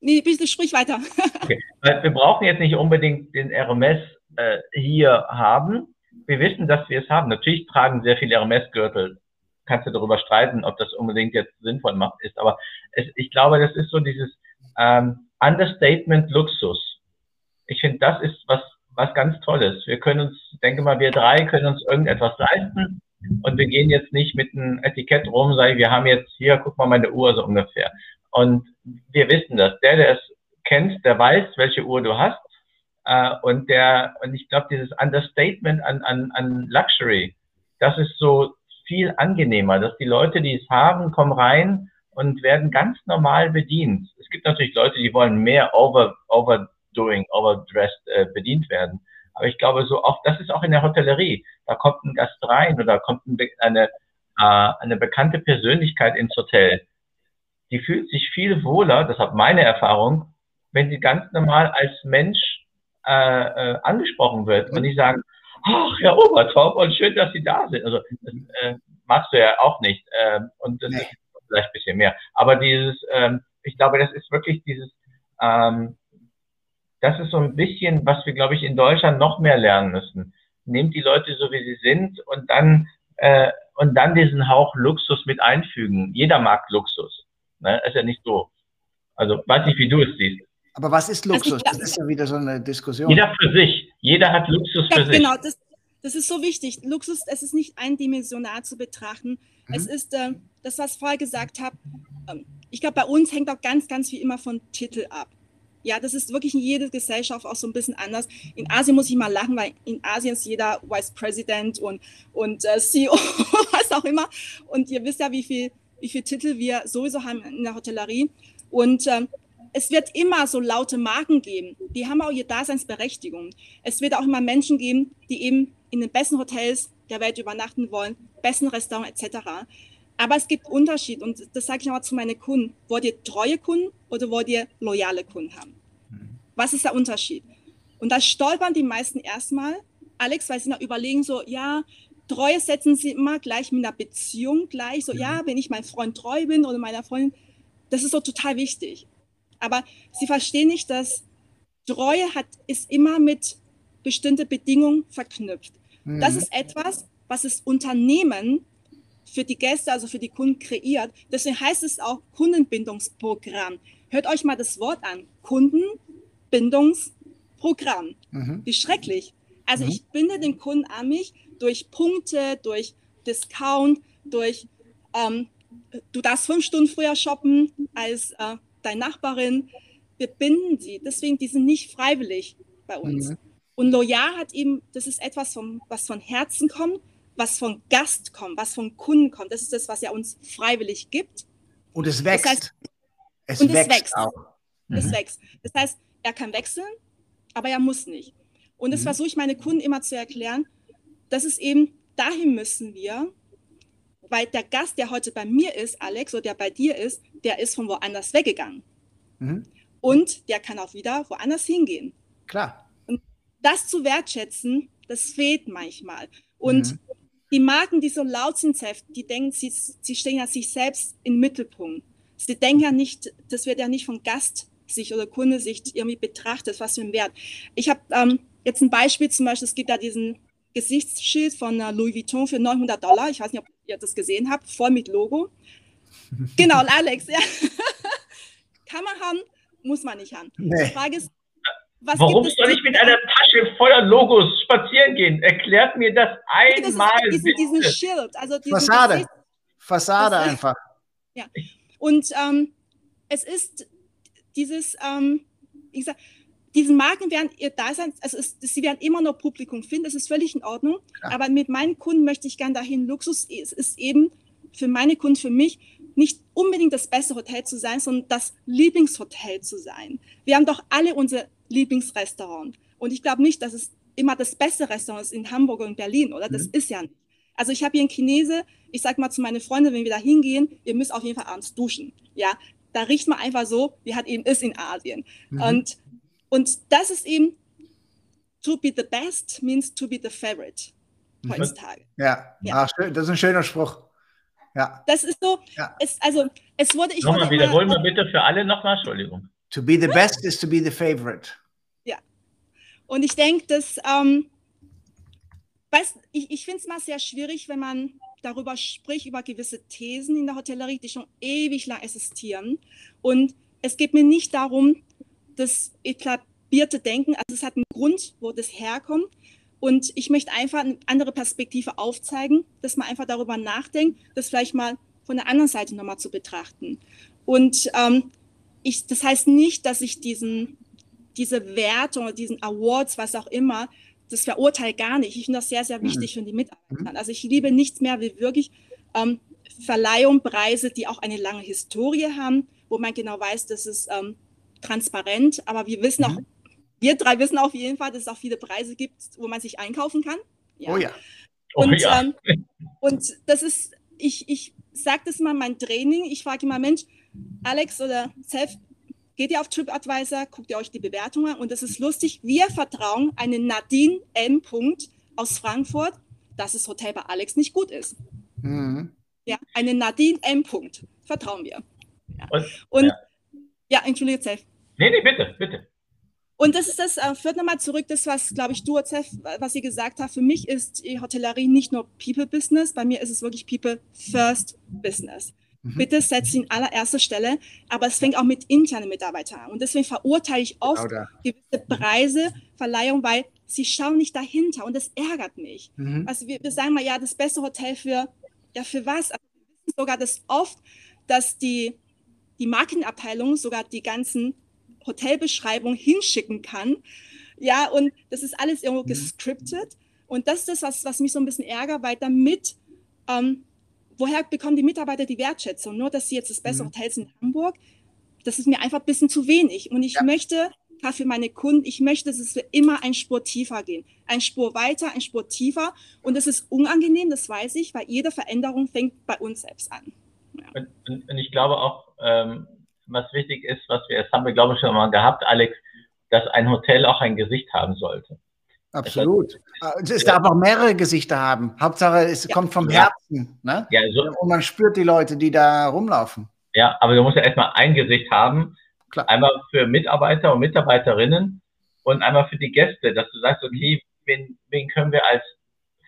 Nee, bitte sprich weiter. [laughs] okay. Wir brauchen jetzt nicht unbedingt den RMS äh, hier haben. Wir wissen, dass wir es haben. Natürlich tragen sehr viele RMS-Gürtel. Kannst du darüber streiten, ob das unbedingt jetzt sinnvoll macht, ist. Aber es, ich glaube, das ist so dieses ähm, Understatement Luxus. Ich finde, das ist was, was ganz Tolles. Wir können uns, denke mal, wir drei können uns irgendetwas leisten und wir gehen jetzt nicht mit einem Etikett rum, sagen, wir haben jetzt hier, guck mal meine Uhr so ungefähr. Und wir wissen das. Der, der es kennt, der weiß, welche Uhr du hast. Äh, und der, und ich glaube, dieses Understatement an, an, an Luxury, das ist so viel angenehmer, dass die Leute, die es haben, kommen rein und werden ganz normal bedient. Es gibt natürlich Leute, die wollen mehr over, overdoing, overdressed äh, bedient werden. Aber ich glaube, so auch, das ist auch in der Hotellerie. Da kommt ein Gast rein oder kommt eine, äh, eine bekannte Persönlichkeit ins Hotel. Die fühlt sich viel wohler, das hat meine Erfahrung, wenn sie ganz normal als Mensch äh, äh, angesprochen wird und die sagen, ach, Herr Obertop, und schön, dass Sie da sind. Also das äh, machst du ja auch nicht. Äh, und das nee. ist vielleicht ein bisschen mehr. Aber dieses, ähm, ich glaube, das ist wirklich dieses, ähm, das ist so ein bisschen, was wir, glaube ich, in Deutschland noch mehr lernen müssen. Nehmt die Leute so, wie sie sind und dann, äh, und dann diesen Hauch Luxus mit einfügen. Jeder mag Luxus. Ne? Ist ja nicht so. Also, weiß nicht, wie du es siehst. Aber was ist Luxus? Das ist ja wieder so eine Diskussion. Jeder für sich. Jeder hat Luxus für ja, sich. Genau, das, das ist so wichtig. Luxus, es ist nicht eindimensional zu betrachten. Mhm. Es ist äh, das, was ich vorher gesagt habe. Ähm, ich glaube, bei uns hängt auch ganz, ganz viel immer von Titel ab. Ja, das ist wirklich in jeder Gesellschaft auch so ein bisschen anders. In Asien muss ich mal lachen, weil in Asien ist jeder Vice President und, und äh, CEO, [laughs] was auch immer. Und ihr wisst ja, wie viel, wie viel Titel wir sowieso haben in der Hotellerie. Und ähm, es wird immer so laute Marken geben, die haben auch ihre Daseinsberechtigung. Es wird auch immer Menschen geben, die eben in den besten Hotels der Welt übernachten wollen, besten Restaurants etc. Aber es gibt Unterschied und das sage ich auch zu meinen Kunden. Wollt ihr treue Kunden oder wollt ihr loyale Kunden haben? Was ist der Unterschied? Und da stolpern die meisten erstmal, Alex, weil sie noch überlegen, so, ja, Treue setzen sie immer gleich mit einer Beziehung gleich, so, ja, wenn ich meinem Freund treu bin oder meiner Freundin, das ist so total wichtig. Aber sie verstehen nicht, dass Treue hat, ist immer mit bestimmten Bedingungen verknüpft. Mhm. Das ist etwas, was das Unternehmen für die Gäste, also für die Kunden kreiert. Deswegen heißt es auch Kundenbindungsprogramm. Hört euch mal das Wort an. Kundenbindungsprogramm. Mhm. Wie schrecklich. Also mhm. ich binde den Kunden an mich durch Punkte, durch Discount, durch ähm, du darfst fünf Stunden früher shoppen als äh, deine Nachbarin. Wir binden sie. Deswegen, die sind nicht freiwillig bei uns. Mhm. Und loyal hat eben, das ist etwas, vom, was von Herzen kommt, was von Gast kommt, was von Kunden kommt. Das ist das, was er uns freiwillig gibt. Und es wächst. Das heißt, es, und wächst es wächst auch. Mhm. Es wächst. Das heißt, er kann wechseln, aber er muss nicht. Und das mhm. versuche ich meine Kunden immer zu erklären. Das ist eben, dahin müssen wir, weil der Gast, der heute bei mir ist, Alex, oder der bei dir ist, der ist von woanders weggegangen. Mhm. Und der kann auch wieder woanders hingehen. Klar. Und das zu wertschätzen, das fehlt manchmal. Und mhm. die Marken, die so laut sind, die denken, sie, sie stehen ja sich selbst im Mittelpunkt. Sie denken ja nicht, das wird ja nicht von Gastsicht oder Kundesicht irgendwie betrachtet, was für ein Wert. Ich habe ähm, jetzt ein Beispiel zum Beispiel, es gibt da diesen Gesichtsschild von äh, Louis Vuitton für 900 Dollar. Ich weiß nicht, ob ihr das gesehen habt, voll mit Logo. [laughs] Genau, Alex, ja. [laughs] Kann man haben, muss man nicht haben. Nee. Die Frage ist, was Warum soll ich mit einer Tasche voller Logos spazieren gehen? Erklärt mir das einmal. Das ist diesen, diesen Schild. Also diesen Fassade. Gesicht, Fassade das einfach. Ja. Und ähm, es ist dieses, ähm, ich sag, diese Marken werden ihr Dasein, also es, sie werden immer noch Publikum finden, das ist völlig in Ordnung. Ja. Aber mit meinen Kunden möchte ich gerne dahin. Luxus ist, ist eben für meine Kunden, für mich, nicht unbedingt das beste Hotel zu sein, sondern das Lieblingshotel zu sein. Wir haben doch alle unser Lieblingsrestaurant. Und ich glaube nicht, dass es immer das beste Restaurant ist in Hamburg und Berlin, oder? Das mhm. ist ja nicht. Also ich habe hier einen Chinese, ich sage mal zu meinen Freunden, wenn wir da hingehen, ihr müsst auf jeden Fall abends duschen. Ja, da riecht man einfach so, wie hat eben ist in Asien. Mhm. Und und das ist eben, to be the best means to be the favorite mhm. heutzutage. Ja, ja. Ach, das ist ein schöner Spruch. Ja. Das ist so, ja. es, also es wurde, ich Nochmal wiederholen wir bitte für alle nochmal, Entschuldigung. To be the best is to be the favorite. Ja. Und ich denke, dass, ähm, weiß, ich, ich finde es mal sehr schwierig, wenn man darüber spricht, über gewisse Thesen in der Hotellerie, die schon ewig lang existieren. Und es geht mir nicht darum, das etablierte Denken, also es hat einen Grund, wo das herkommt. Und ich möchte einfach eine andere Perspektive aufzeigen, dass man einfach darüber nachdenkt, das vielleicht mal von der anderen Seite nochmal zu betrachten. Und ähm, ich, das heißt nicht, dass ich diesen, diese Werte oder diesen Awards, was auch immer, das verurteile gar nicht. Ich finde das sehr, sehr wichtig mhm. für die Mitarbeiter. Also ich liebe nichts mehr wie wirklich ähm, Verleihung, Preise, die auch eine lange Historie haben, wo man genau weiß, das ist ähm, transparent. Aber wir wissen auch, mhm. wir drei wissen auf jeden Fall, dass es auch viele Preise gibt, wo man sich einkaufen kann. Ja. Oh ja. Und, oh ja. Ähm, und das ist, ich, ich sage das mal mein Training, ich frage immer, Mensch, Alex oder Seth, geht ihr auf TripAdvisor, guckt ihr euch die Bewertungen an und das ist lustig, wir vertrauen einen Nadine M. aus Frankfurt, dass das Hotel bei Alex nicht gut ist. Mhm. Ja, eine Nadine M. Vertrauen wir. Ja. Und, und ja, ja entschuldige, Seth. Nee, nee, bitte, bitte. Und das ist das, äh, führt nochmal zurück, das, was, glaube ich, du, Zef, was ihr gesagt habt. Für mich ist die Hotellerie nicht nur People-Business, bei mir ist es wirklich People-First-Business. Mhm. Bitte setzt ihn an allererster Stelle, aber es fängt auch mit internen Mitarbeitern an. Und deswegen verurteile ich oft genau gewisse Preise, Verleihung, weil sie schauen nicht dahinter und das ärgert mich. Mhm. Also wir, wir, sagen mal, ja, das beste Hotel für, ja, für was? Also wir wissen sogar das oft, dass die, die Marketingabteilung sogar die ganzen Hotelbeschreibung hinschicken kann. Ja, und das ist alles irgendwo mhm. gescriptet. Und das ist das, was, was mich so ein bisschen ärgert, weil damit, ähm, woher bekommen die Mitarbeiter die Wertschätzung? Nur, dass sie jetzt das beste mhm. Hotel sind in Hamburg, das ist mir einfach ein bisschen zu wenig. Und ich ja. möchte, für meine Kunden, ich möchte, dass es für immer ein Spur tiefer gehen. Ein Spur weiter, ein Spur tiefer. Und das ist unangenehm, das weiß ich, weil jede Veränderung fängt bei uns selbst an. Ja. Und, und, ich glaube auch, ähm, was wichtig ist, was wir, das haben wir glaube ich schon mal gehabt, Alex, dass ein Hotel auch ein Gesicht haben sollte. Absolut. Das es darf auch mehrere Gesichter haben. Hauptsache, es ja. kommt vom Herzen. Ne? Ja, so, Und man spürt die Leute, die da rumlaufen. Ja, aber du musst ja erstmal ein Gesicht haben. Klar. Einmal für Mitarbeiter und Mitarbeiterinnen und einmal für die Gäste, dass du sagst, okay, wen, wen können wir als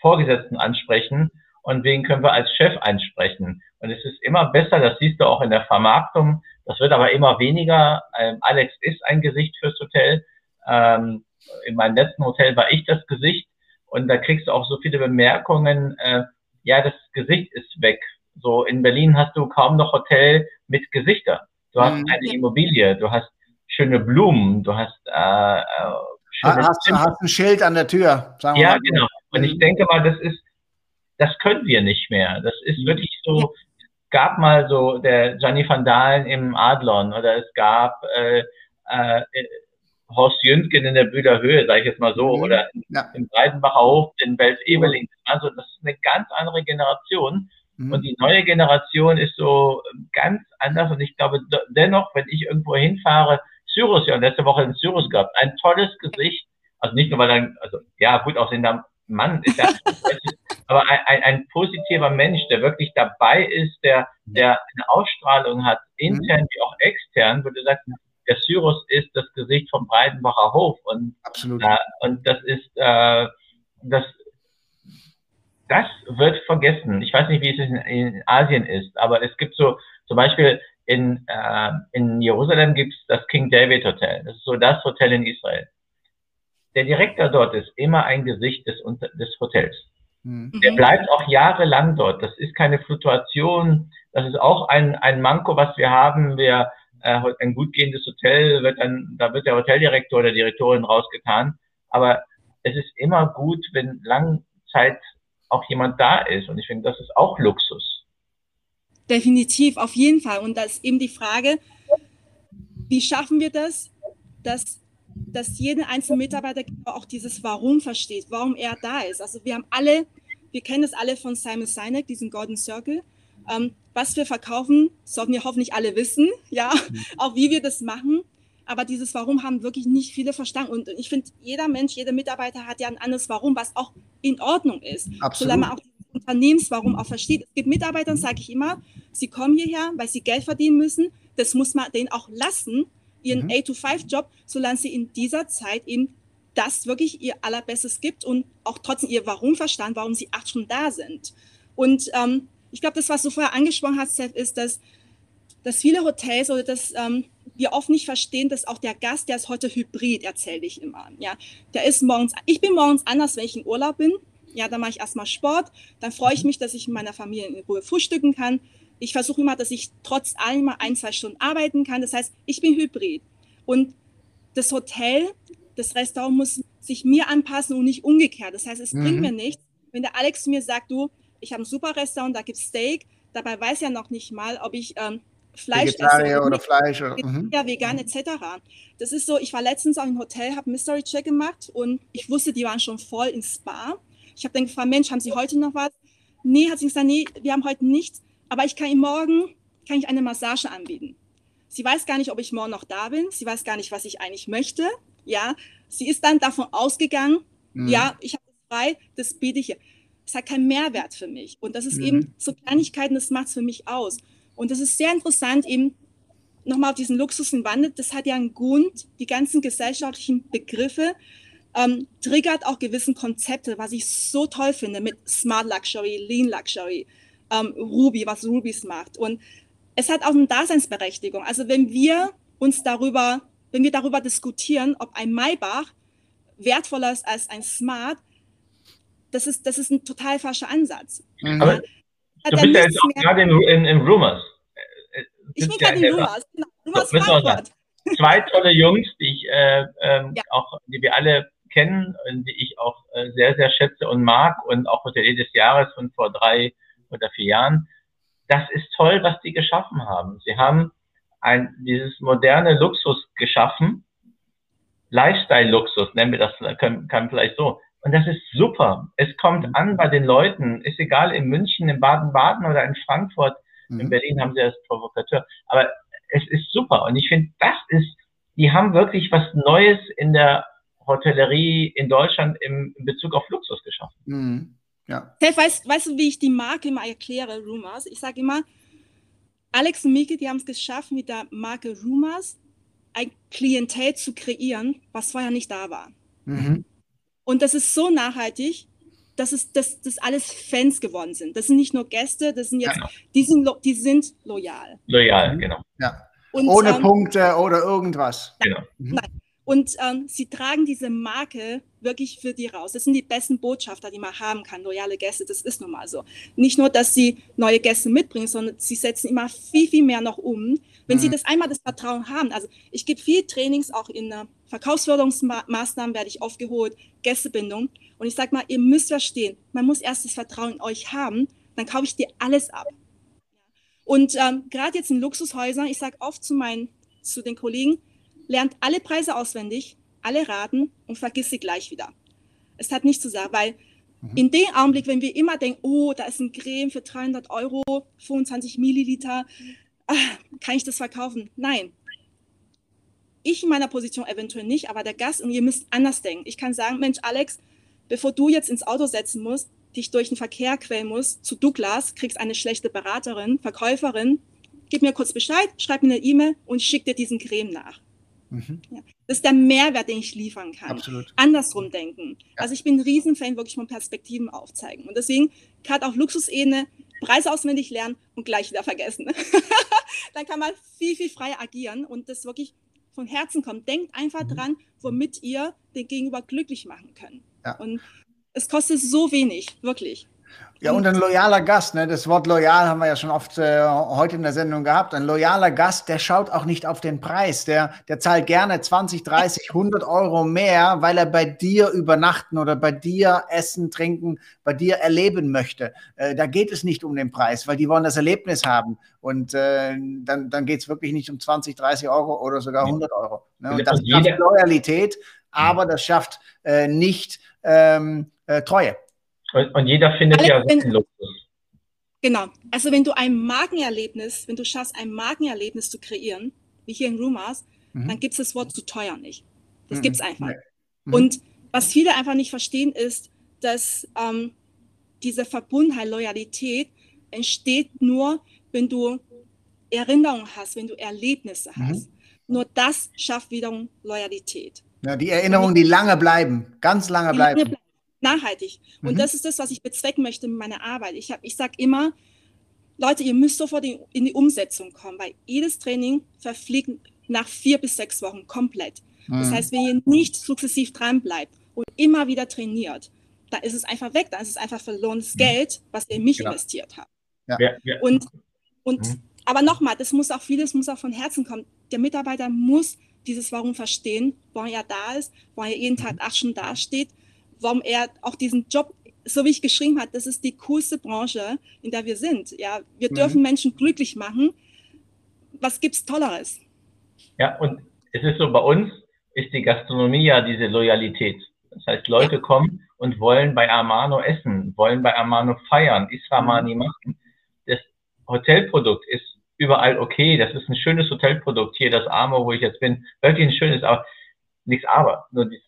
Vorgesetzten ansprechen und wen können wir als Chef ansprechen. Und es ist immer besser, das siehst du auch in der Vermarktung, das wird aber immer weniger. Ähm, Alex ist ein Gesicht fürs Hotel. Ähm, in meinem letzten Hotel war ich das Gesicht und da kriegst du auch so viele Bemerkungen. Äh, ja, das Gesicht ist weg. So in Berlin hast du kaum noch Hotel mit Gesichter. Du hast mhm. eine Immobilie, du hast schöne Blumen, du hast äh, äh schöne hast, du hast ein Schild an der Tür. Sagen wir ja, mal. genau. Und ich mhm. denke mal, das ist, das können wir nicht mehr. Das ist mhm. wirklich so, gab mal so der Gianni van Dalen im Adlon oder es gab äh, äh, Horst Jündgen in der Bühler Höhe, sage ich jetzt mal so, mhm. oder ja. im Breitenbacher Hof, in Wels-Ebeling. Also das ist eine ganz andere Generation. Mhm. Und die neue Generation ist so ganz anders. Und ich glaube dennoch, wenn ich irgendwo hinfahre, Cyrus, ja, letzte Woche in Cyrus gehabt, ein tolles Gesicht. Also nicht nur, weil dann, also ja, gut aussehender Mann ist ja, aber ein, ein, ein, positiver Mensch, der wirklich dabei ist, der, der eine Ausstrahlung hat, intern wie auch extern, würde sagen, der Cyrus ist das Gesicht vom Breitenbacher Hof und, Absolut. Äh, und das ist, äh, das, das wird vergessen. Ich weiß nicht, wie es in, in Asien ist, aber es gibt so, zum Beispiel in, äh, in Jerusalem gibt es das King David Hotel. Das ist so das Hotel in Israel. Der Direktor dort ist immer ein Gesicht des, des Hotels. Mhm. Der bleibt auch jahrelang dort. Das ist keine Fluktuation. Das ist auch ein, ein Manko, was wir haben. Wir, äh, ein gut gehendes Hotel wird dann, da wird der Hoteldirektor oder Direktorin rausgetan. Aber es ist immer gut, wenn lang Zeit auch jemand da ist. Und ich finde, das ist auch Luxus. Definitiv, auf jeden Fall. Und da ist eben die Frage, wie schaffen wir das, dass dass jeder einzelne Mitarbeiter auch dieses Warum versteht, warum er da ist. Also wir haben alle, wir kennen das alle von Simon Sinek, diesen Golden Circle. Ähm, was wir verkaufen, sollten wir hoffentlich alle wissen, [laughs] ja, auch wie wir das machen. Aber dieses Warum haben wirklich nicht viele verstanden. Und ich finde, jeder Mensch, jeder Mitarbeiter hat ja ein anderes Warum, was auch in Ordnung ist. Absolut. Solange man auch das Unternehmenswarum auch versteht. Es gibt Mitarbeiter, sage ich immer, sie kommen hierher, weil sie Geld verdienen müssen. Das muss man denen auch lassen ihren mhm. 8-to-5-Job, solange sie in dieser Zeit eben das wirklich ihr allerbestes gibt und auch trotzdem ihr Warum verstanden, warum sie acht Stunden da sind. Und ähm, ich glaube, das, was du vorher angesprochen hast, Seth, ist, dass, dass viele Hotels oder dass ähm, wir oft nicht verstehen, dass auch der Gast, der ist heute hybrid, erzähle ich immer. Ja, der ist morgens, ich bin morgens anders, wenn ich in Urlaub bin. Ja, dann mache ich erstmal Sport, dann freue ich mich, dass ich mit meiner Familie in Ruhe frühstücken kann ich versuche immer, dass ich trotz allem mal ein, zwei Stunden arbeiten kann. Das heißt, ich bin hybrid. Und das Hotel, das Restaurant muss sich mir anpassen und nicht umgekehrt. Das heißt, es mhm. bringt mir nichts, wenn der Alex mir sagt, du, ich habe ein super Restaurant, da gibt es Steak, dabei weiß er noch nicht mal, ob ich ähm, Fleisch Vegetarier esse. oder Fleisch. Oder, mhm. Ja, vegan etc. Das ist so, ich war letztens auch im Hotel, habe Mystery Check gemacht und ich wusste, die waren schon voll ins Spa. Ich habe dann gefragt, Mensch, haben Sie heute noch was? Nee, hat sie gesagt, nee, wir haben heute nichts, aber ich kann Ihnen morgen kann ich eine Massage anbieten. Sie weiß gar nicht, ob ich morgen noch da bin. Sie weiß gar nicht, was ich eigentlich möchte. Ja, sie ist dann davon ausgegangen, Mhm. ja, ich habe frei, das biete ich ihr. Es hat keinen Mehrwert für mich. Und das ist Mhm. eben so Kleinigkeiten, das macht es für mich aus. Und das ist sehr interessant, eben nochmal auf diesen Luxus im Wandel. Das hat ja einen Grund, die ganzen gesellschaftlichen Begriffe ähm, triggert auch gewissen Konzepte, was ich so toll finde mit Smart Luxury, Lean Luxury, ähm, Ruby, was Rubys macht. Und es hat auch eine Daseinsberechtigung. Also wenn wir uns darüber, wenn wir darüber diskutieren, ob ein Maybach wertvoller ist als ein Smart, das ist, das ist ein total falscher Ansatz. Mhm. Aber Du bist ja jetzt auch gerade in, in, in Rumors. Ich bin gerade in Rumas, genau. So, wir sagen. Frankfurt. zwei tolle Jungs, die ich äh, ähm, Ja. auch, die wir alle kennen und die ich auch äh, sehr, sehr schätze und mag und auch Hotelier des Jahres von vor drei oder vier Jahren. Das ist toll, was die geschaffen haben. Sie haben ein, dieses moderne Luxus geschaffen. Lifestyle-Luxus nennen wir das, kann, kann vielleicht so. Und das ist super. Es kommt an bei den Leuten. Ist egal, in München, in Baden-Baden oder in Frankfurt. In Mhm. Berlin haben sie das Provokateur. Aber es ist super. Und ich finde, das ist, die haben wirklich was Neues in der Hotellerie in Deutschland im, in Bezug auf Luxus geschaffen. Mhm. Ja. Hey, weißt, weißt du, wie ich die Marke immer erkläre, Rumors? Ich sage immer, Alex und Miki, die haben es geschafft, mit der Marke Rumors ein Klientel zu kreieren, was vorher nicht da war. Mhm. Und das ist so nachhaltig, dass, es, dass, dass alles Fans geworden sind. Das sind nicht nur Gäste, das sind jetzt, Ja. die, sind, lo- die sind loyal. Loyal, Mhm. genau. ja. Und, Ohne ähm, Punkte oder irgendwas. genau. Mhm. Und ähm, sie tragen diese Marke wirklich für die raus. Das sind die besten Botschafter, die man haben kann, loyale Gäste. Das ist nun mal so. Nicht nur, dass sie neue Gäste mitbringen, sondern sie setzen immer viel, viel mehr noch um. Wenn sie Mhm. das einmal das Vertrauen haben, also ich gebe viel Trainings, auch in äh, Verkaufsförderungsmaßnahmen werde ich aufgeholt, Gästebindung. Und ich sage mal, ihr müsst verstehen, man muss erst das Vertrauen in euch haben, dann kaufe ich dir alles ab. Und ähm, gerade jetzt in Luxushäusern, ich sage oft zu meinen, zu den Kollegen, lernt alle Preise auswendig, alle Raten und vergiss sie gleich wieder. Es hat nichts zu sagen, weil Mhm. in dem Augenblick, wenn wir immer denken, oh, da ist ein Creme für 300 Euro, 25 Milliliter, ah, kann ich das verkaufen? Nein. Ich in meiner Position eventuell nicht, aber der Gast und ihr müsst anders denken. Ich kann sagen, Mensch, Alex, bevor du jetzt ins Auto setzen musst, dich durch den Verkehr quälen musst, zu Douglas, kriegst eine schlechte Beraterin, Verkäuferin, gib mir kurz Bescheid, schreib mir eine E-Mail und schick dir diesen Creme nach. Mhm. Das ist der Mehrwert, den ich liefern kann. Absolut. Andersrum denken. Also ich bin ein Riesenfan wirklich von Perspektiven aufzeigen. Und deswegen gerade auf Luxusebene Preise auswendig lernen und gleich wieder vergessen. [laughs] Dann kann man viel, viel freier agieren und das wirklich von Herzen kommt. Denkt einfach Mhm. dran, womit ihr den Gegenüber glücklich machen könnt. Ja. Und es kostet so wenig, wirklich. Ja, und ein loyaler Gast, ne? das Wort loyal haben wir ja schon oft äh, heute in der Sendung gehabt. Ein loyaler Gast, der schaut auch nicht auf den Preis. Der, der zahlt gerne 20, 30, 100 Euro mehr, weil er bei dir übernachten oder bei dir essen, trinken, bei dir erleben möchte. Äh, da geht es nicht um den Preis, weil die wollen das Erlebnis haben. Und äh, dann, dann geht es wirklich nicht um 20, 30 Euro oder sogar 100 Euro. Ne? Und das Und jeder- schafft Loyalität, aber das schafft äh, nicht ähm, äh, Treue. Und, und jeder findet Alle ja seinen Luxus. Genau. Also wenn du ein Markenerlebnis, wenn du schaffst, ein Markenerlebnis zu kreieren, wie hier in Rumors, Mhm. dann gibt es das Wort zu teuer nicht. Das Mhm. gibt es einfach. Nee. Mhm. Und was viele einfach nicht verstehen, ist, dass ähm, diese Verbundenheit, Loyalität entsteht nur, wenn du Erinnerungen hast, wenn du Erlebnisse Mhm. hast. Nur das schafft wiederum Loyalität. Ja, die Erinnerungen, die lange bleiben, ganz lange Die lange bleiben. bleibt. Nachhaltig. Und Mhm. das ist das, was ich bezwecken möchte mit meiner Arbeit. Ich, hab- ich sage immer, Leute, ihr müsst sofort in, in die Umsetzung kommen, weil jedes Training verfliegt nach vier bis sechs Wochen komplett. Das Mhm. heißt, wenn ihr nicht sukzessiv dran bleibt und immer wieder trainiert, dann ist es einfach weg, dann ist es einfach verlorenes Geld, was ihr in mich Genau. investiert habt. Ja, ja. Und, und Mhm. aber nochmal, das muss auch vieles muss auch von Herzen kommen. Der Mitarbeiter muss dieses Warum verstehen, warum er da ist, warum er jeden Tag acht Stunden dasteht, warum er auch diesen Job so wie ich geschrieben habe, das ist die coolste Branche, in der wir sind. Ja, wir mhm. dürfen Menschen glücklich machen. Was gibt's Tolleres? Ja, und es ist so, bei uns ist die Gastronomie ja diese Loyalität. Das heißt, Leute ja. kommen und wollen bei Amano essen, wollen bei Amano feiern, Isramani mhm. machen. Das Hotelprodukt ist überall okay. Das ist ein schönes Hotelprodukt hier, das Amo, wo ich jetzt bin, wirklich ein schönes, aber nichts aber. Nur die,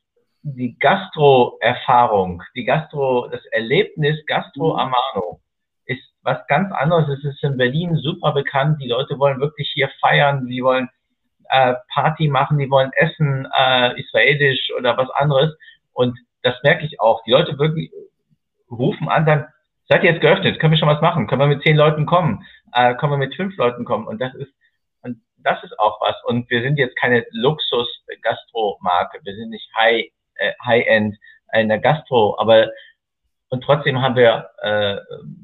die Gastro-Erfahrung, die Gastro, das Erlebnis Gastro mhm. Amano ist was ganz anderes. Es ist in Berlin super bekannt. Die Leute wollen wirklich hier feiern. Die wollen äh, Party machen. Die wollen essen, äh, israelisch oder was anderes. Und das merke ich auch. Die Leute wirklich rufen an, dann seid ihr jetzt geöffnet? Können wir schon was machen? Können wir mit zehn Leuten kommen? Äh, können wir mit fünf Leuten kommen? Und das ist, und das ist auch was. Und wir sind jetzt keine Luxus-Gastro-Marke. Wir sind nicht High, äh, High-End in der Gastro, aber und trotzdem haben wir äh,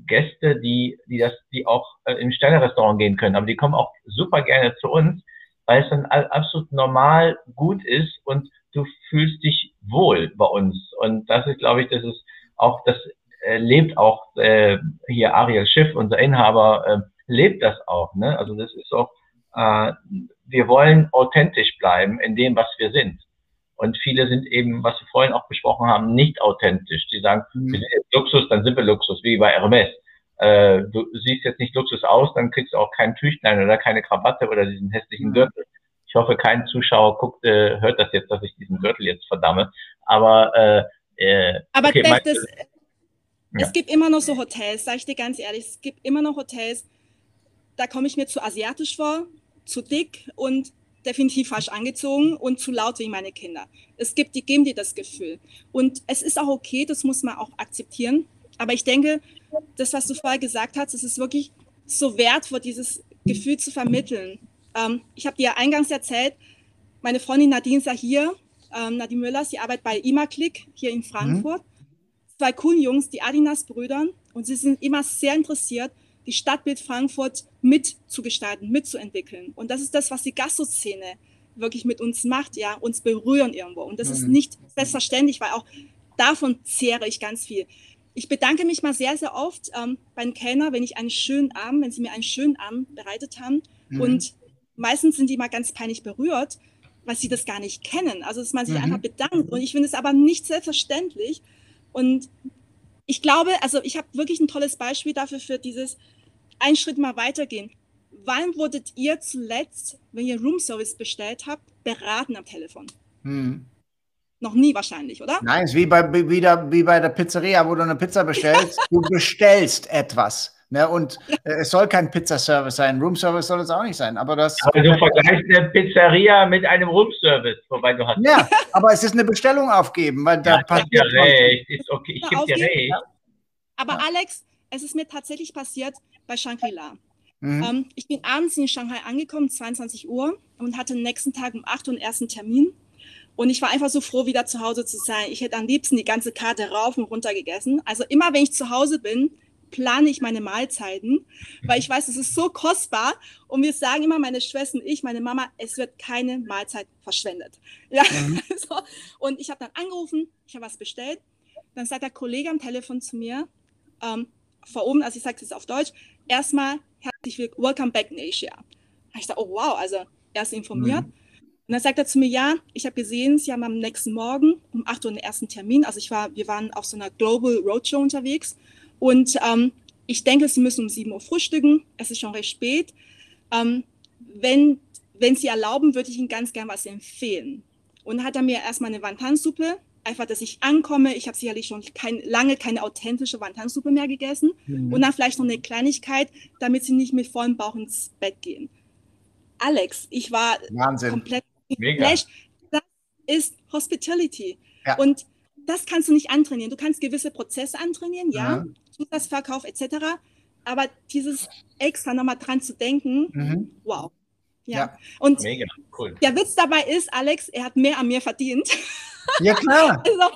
Gäste, die, die das, die auch äh, im Sterne-Restaurant gehen können. Aber die kommen auch super gerne zu uns, weil es dann absolut normal gut ist und du fühlst dich wohl bei uns. Und das ist, glaube ich, das ist auch, das äh, lebt auch äh, hier Ariel Schiff, unser Inhaber, äh, lebt das auch. Ne? Also das ist auch, äh, wir wollen authentisch bleiben in dem, was wir sind. Und viele sind eben, was wir vorhin auch besprochen haben, nicht authentisch. Die sagen, mhm. wir sind jetzt Luxus, dann sind wir Luxus, wie bei Hermes. Äh, du siehst jetzt nicht Luxus aus, dann kriegst du auch kein Tüchlein oder keine Krawatte oder diesen hässlichen mhm. Gürtel. Ich hoffe, kein Zuschauer guckt, äh, hört das jetzt, dass ich diesen Gürtel jetzt verdamme. Aber äh, äh, aber okay, das, das, ja. es gibt immer noch so Hotels, sage ich dir ganz ehrlich, es gibt immer noch Hotels, da komme ich mir zu asiatisch vor, zu dick und definitiv falsch angezogen und zu laut wie meine Kinder. Es gibt, die geben dir das Gefühl. Und es ist auch okay, das muss man auch akzeptieren. Aber ich denke, das, was du vorher gesagt hast, es ist wirklich so wertvoll, dieses Gefühl zu vermitteln. Ähm, ich habe dir ja eingangs erzählt, meine Freundin Nadine ist ja hier, ähm, Nadine Müller, sie arbeitet bei IMAClick hier in Frankfurt. Mhm. Zwei coolen Jungs, die Adinas-Brüder, und sie sind immer sehr interessiert, die Stadtbild Frankfurt mitzugestalten, mitzuentwickeln. Und das ist das, was die Gastro-Szene wirklich mit uns macht, ja, uns berühren irgendwo. Und das mhm. ist nicht selbstverständlich, weil auch davon zehre ich ganz viel. Ich bedanke mich mal sehr, sehr oft ähm, beim Kellner, wenn ich einen schönen Abend, wenn sie mir einen schönen Abend bereitet haben. Mhm. Und meistens sind die mal ganz peinlich berührt, weil sie das gar nicht kennen. Also, dass man sich mhm. einfach bedankt. Und ich finde es aber nicht selbstverständlich. Und ich glaube, also ich habe wirklich ein tolles Beispiel dafür für dieses einen Schritt mal weitergehen. Wann wurdet ihr zuletzt, wenn ihr Roomservice bestellt habt, beraten am Telefon? Mhm. Noch nie wahrscheinlich, oder? Nein, es ist wie bei, wie, der, wie bei der Pizzeria, wo du eine Pizza bestellst. [laughs] du bestellst etwas. Ne? Und äh, es soll kein Pizzaservice sein. Roomservice soll es auch nicht sein. Aber, das aber du vergleichst eine Pizzeria mit einem Roomservice, wobei du hast. Ja, aber es ist eine Bestellung aufgeben, weil da ja, passiert. Ja recht. Ist okay. Ich gebe dir recht. Aber ja. Alex, es ist mir tatsächlich passiert bei Shangri-La. Mhm. Ähm, ich bin abends in Shanghai angekommen, 22 Uhr, und hatte den nächsten Tag um 8 Uhr einen ersten Termin. Und ich war einfach so froh, wieder zu Hause zu sein. Ich hätte am liebsten die ganze Karte rauf und runter gegessen. Also immer, wenn ich zu Hause bin, plane ich meine Mahlzeiten, weil ich weiß, es ist so kostbar. Und wir sagen immer, meine Schwester und ich, meine Mama, es wird keine Mahlzeit verschwendet. [laughs] Ja, mhm. so. Und ich habe dann angerufen, ich habe was bestellt. Dann sagt der Kollege am Telefon zu mir, ähm, vor oben, also ich sage es auf Deutsch, erstmal herzlich willkommen, welcome back in Asia. Ich dachte, oh wow, also er ist informiert. Mhm. Und dann sagt er zu mir, ja, ich habe gesehen, Sie haben am nächsten Morgen um 8 Uhr den ersten Termin. Also ich war, wir waren auf so einer Global Roadshow unterwegs und ähm, ich denke, Sie müssen um 7 Uhr frühstücken. Es ist schon recht spät. Ähm, wenn, wenn Sie erlauben, würde ich Ihnen ganz gern was empfehlen. Und hat er mir erstmal eine Wantansuppe, einfach, dass ich ankomme. Ich habe sicherlich schon kein, lange keine authentische Wantansuppe mehr gegessen. Mhm. Und dann vielleicht noch eine Kleinigkeit, damit Sie nicht mit vollem Bauch ins Bett gehen. Alex, ich war Wahnsinn. komplett geflasht. Das ist Hospitality. Ja. Und das kannst du nicht antrainieren. Du kannst gewisse Prozesse antrainieren, ja, ja. Zusatzverkauf etc. Aber dieses extra nochmal dran zu denken, mhm. wow. Ja. ja. Und Mega, cool. der Witz dabei ist, Alex, er hat mehr an mir verdient. [laughs] Ja, klar. [laughs] Also,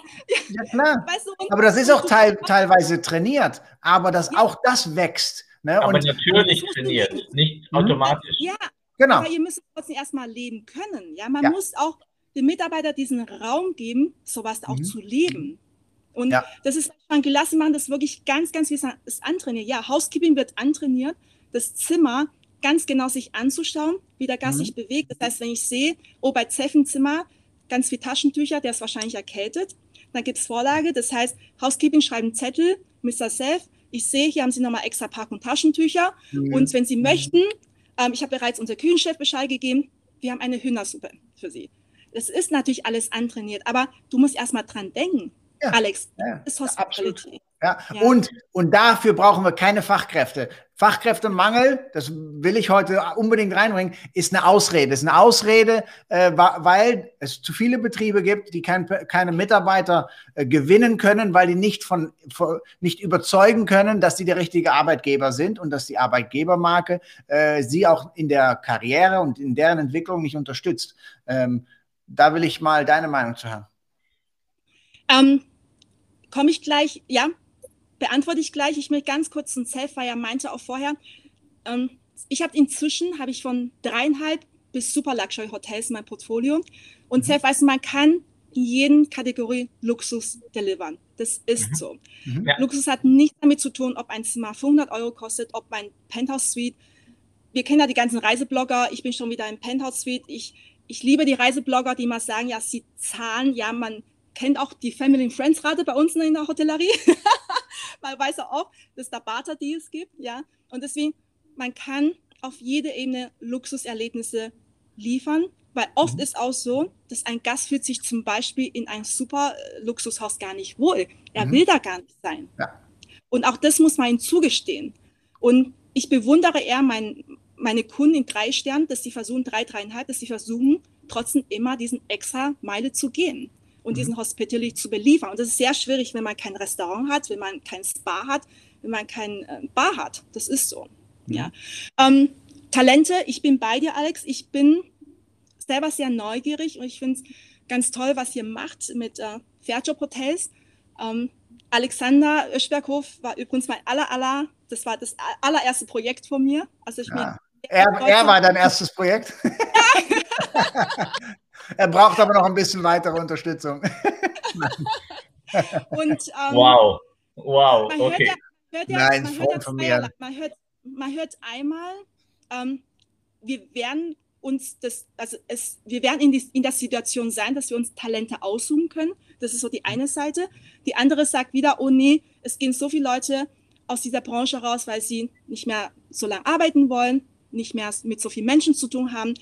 ja, klar. Weißt du, aber das ist auch teil, teilweise trainiert, aber das, ja. auch das wächst. Ne? Aber und, natürlich trainiert, nicht mhm. automatisch. Ja, genau. Aber ihr müsst trotzdem erstmal leben können. Ja, man muss auch dem Mitarbeiter diesen Raum geben, sowas auch mhm. zu leben. Und ja. das ist schon gelassen machen, das wirklich ganz, ganz wie es antrainiert. Ja, Housekeeping wird antrainiert, das Zimmer ganz genau sich anzuschauen, wie der Gast mhm. sich bewegt. Das heißt, wenn ich sehe, oh, bei Zeffen Zimmer ganz viel Taschentücher, der ist wahrscheinlich erkältet, dann gibt es Vorlage. Das heißt, Housekeeping schreibt einen Zettel, Mr. Seth, ich sehe, hier haben Sie nochmal extra Packung Taschentücher. Mhm. Und wenn Sie mhm. möchten, ähm, ich habe bereits unser Küchenchef Bescheid gegeben, wir haben eine Hühnersuppe für Sie. Das ist natürlich alles antrainiert, aber du musst erst mal dran denken. Ja. Alex, ja, ist Hospitality. Ja. Ja. Und, und dafür brauchen wir keine Fachkräfte. Fachkräftemangel, das will ich heute unbedingt reinbringen, ist eine Ausrede. Ist eine Ausrede, äh, weil es zu viele Betriebe gibt, die kein, keine Mitarbeiter äh, gewinnen können, weil die nicht von, von, nicht überzeugen können, dass sie der richtige Arbeitgeber sind und dass die Arbeitgebermarke äh, sie auch in der Karriere und in deren Entwicklung nicht unterstützt. Ähm, da will ich mal deine Meinung zu hören. Ähm, komme ich gleich, ja, beantworte ich gleich. Ich will ganz kurz ein Self, weil er meinte auch vorher, ähm, ich habe inzwischen, habe ich von dreieinhalb bis Super Luxury Hotels in meinem Portfolio. Und mhm. Self, weißt du, man kann in jeden Kategorie Luxus delivern. Das ist mhm. so. Mhm. Ja. Luxus hat nichts damit zu tun, ob ein Zimmer 500 Euro kostet, ob mein Penthouse Suite. Wir kennen ja die ganzen Reiseblogger. Ich bin schon wieder im Penthouse Suite. Ich, ich liebe die Reiseblogger, die mal sagen, ja, sie zahlen, ja, man kennt auch die Family and Friends Rate bei uns in der Hotellerie. [laughs] man weiß auch, dass da Barter Deals gibt, ja. Und deswegen, man kann auf jede Ebene Luxuserlebnisse liefern, weil oft mhm. ist auch so, dass ein Gast fühlt sich zum Beispiel in einem super äh, Luxushaus gar nicht wohl. Er mhm. will da gar nicht sein. Ja. Und auch das muss man ihm zugestehen. Und ich bewundere eher mein, meine Kunden in drei Sternen, dass sie versuchen, drei, dreieinhalb, dass sie versuchen, trotzdem immer diesen extra Meile zu gehen und mhm. diesen Hospitality zu beliefern. Und das ist sehr schwierig, wenn man kein Restaurant hat, wenn man kein Spa hat, wenn man kein äh, Bar hat. Das ist so. Mhm. Ja. Ähm, Talente, ich bin bei dir, Alex. Ich bin selber sehr neugierig und ich finde es ganz toll, was ihr macht mit äh, Fairjob Hotels. Ähm, Alexander Öschberghof war übrigens mein aller, aller, das war das allererste Projekt von mir. Also ich ja. Er, er war dein erstes Projekt. [laughs] Er braucht aber noch ein bisschen weitere Unterstützung. [laughs] Und, ähm, wow, wow, okay. Hört ja, Nein, man hört von mir. Man hört, man hört einmal, ähm, wir werden uns das, also es, wir werden in, die, in der Situation sein, dass wir uns Talente aussuchen können. Das ist so die eine Seite. Die andere sagt wieder, oh nee, es gehen so viele Leute aus dieser Branche raus, weil sie nicht mehr so lange arbeiten wollen, nicht mehr mit so vielen Menschen zu tun haben,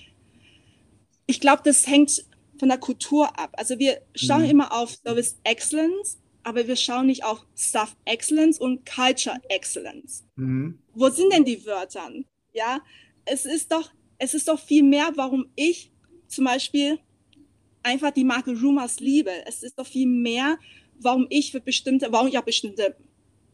ich glaube, das hängt von der Kultur ab. Also wir schauen mhm. immer auf Service Excellence, aber wir schauen nicht auf Staff Excellence und Culture Excellence. Mhm. Wo sind denn die Wörter? Ja, es ist doch, es ist doch viel mehr, warum ich zum Beispiel einfach die Marke Rumors liebe. Es ist doch viel mehr, warum ich für bestimmte, warum ich auch bestimmte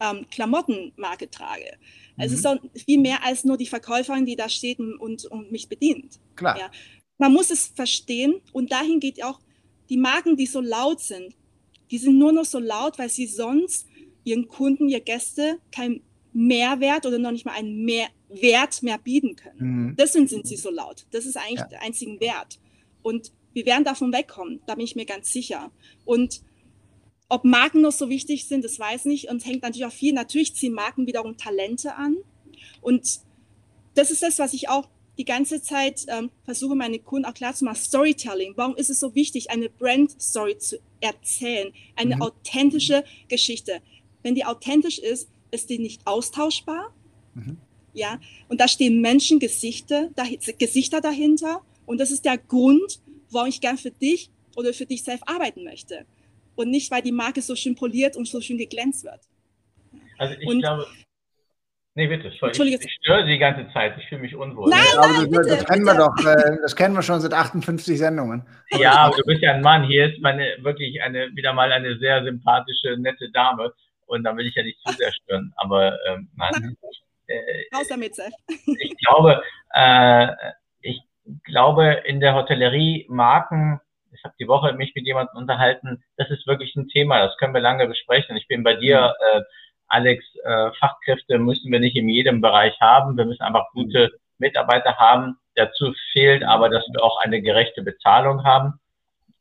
ähm, Klamottenmarke trage. Mhm. Es ist doch viel mehr als nur die Verkäuferin, die da steht und, und mich bedient. Klar. Ja man muss es verstehen und dahin geht auch die Marken, die so laut sind, die sind nur noch so laut, weil sie sonst ihren Kunden, ihr Gäste keinen Mehrwert oder noch nicht mal einen mehr Wert mehr bieten können. Mhm. Deswegen sind sie so laut. Das ist eigentlich ja. der einzige Wert. Und wir werden davon wegkommen, da bin ich mir ganz sicher. Und ob Marken noch so wichtig sind, das weiß ich nicht und hängt natürlich auch viel. Natürlich ziehen Marken wiederum Talente an. Und das ist das, was ich auch die ganze Zeit ähm, versuche, meine Kunden auch klar zu machen, Storytelling. Warum ist es so wichtig, eine Brand-Story zu erzählen? Eine mhm. authentische Geschichte. Wenn die authentisch ist, ist die nicht austauschbar. Mhm. Ja, und da stehen Menschen, Gesichter, da, Gesichter dahinter. Und das ist der Grund, warum ich gern für dich oder für dich selbst arbeiten möchte. Und nicht, weil die Marke so schön poliert und so schön geglänzt wird. Also ich und, glaube, Nee, bitte. Ich, ich störe die ganze Zeit. Ich fühle mich unwohl. Nein, nein, das, bitte, das kennen bitte. wir doch. Äh, das kennen wir schon seit 58 Sendungen. Ja, aber du bist ja ein Mann. Hier ist meine wirklich eine wieder mal eine sehr sympathische, nette Dame. Und da will ich ja nicht zu sehr stören. Aber ähm, nein. Äh, Raus damit, Seth. Ich glaube, äh, ich glaube, in der Hotellerie Marken, ich habe die Woche mich mit jemandem unterhalten, das ist wirklich ein Thema. Das können wir lange besprechen. Ich bin bei dir. Mhm. Äh, Alex, äh, Fachkräfte müssen wir nicht in jedem Bereich haben. Wir müssen einfach gute Mitarbeiter haben. Dazu fehlt aber, dass wir auch eine gerechte Bezahlung haben.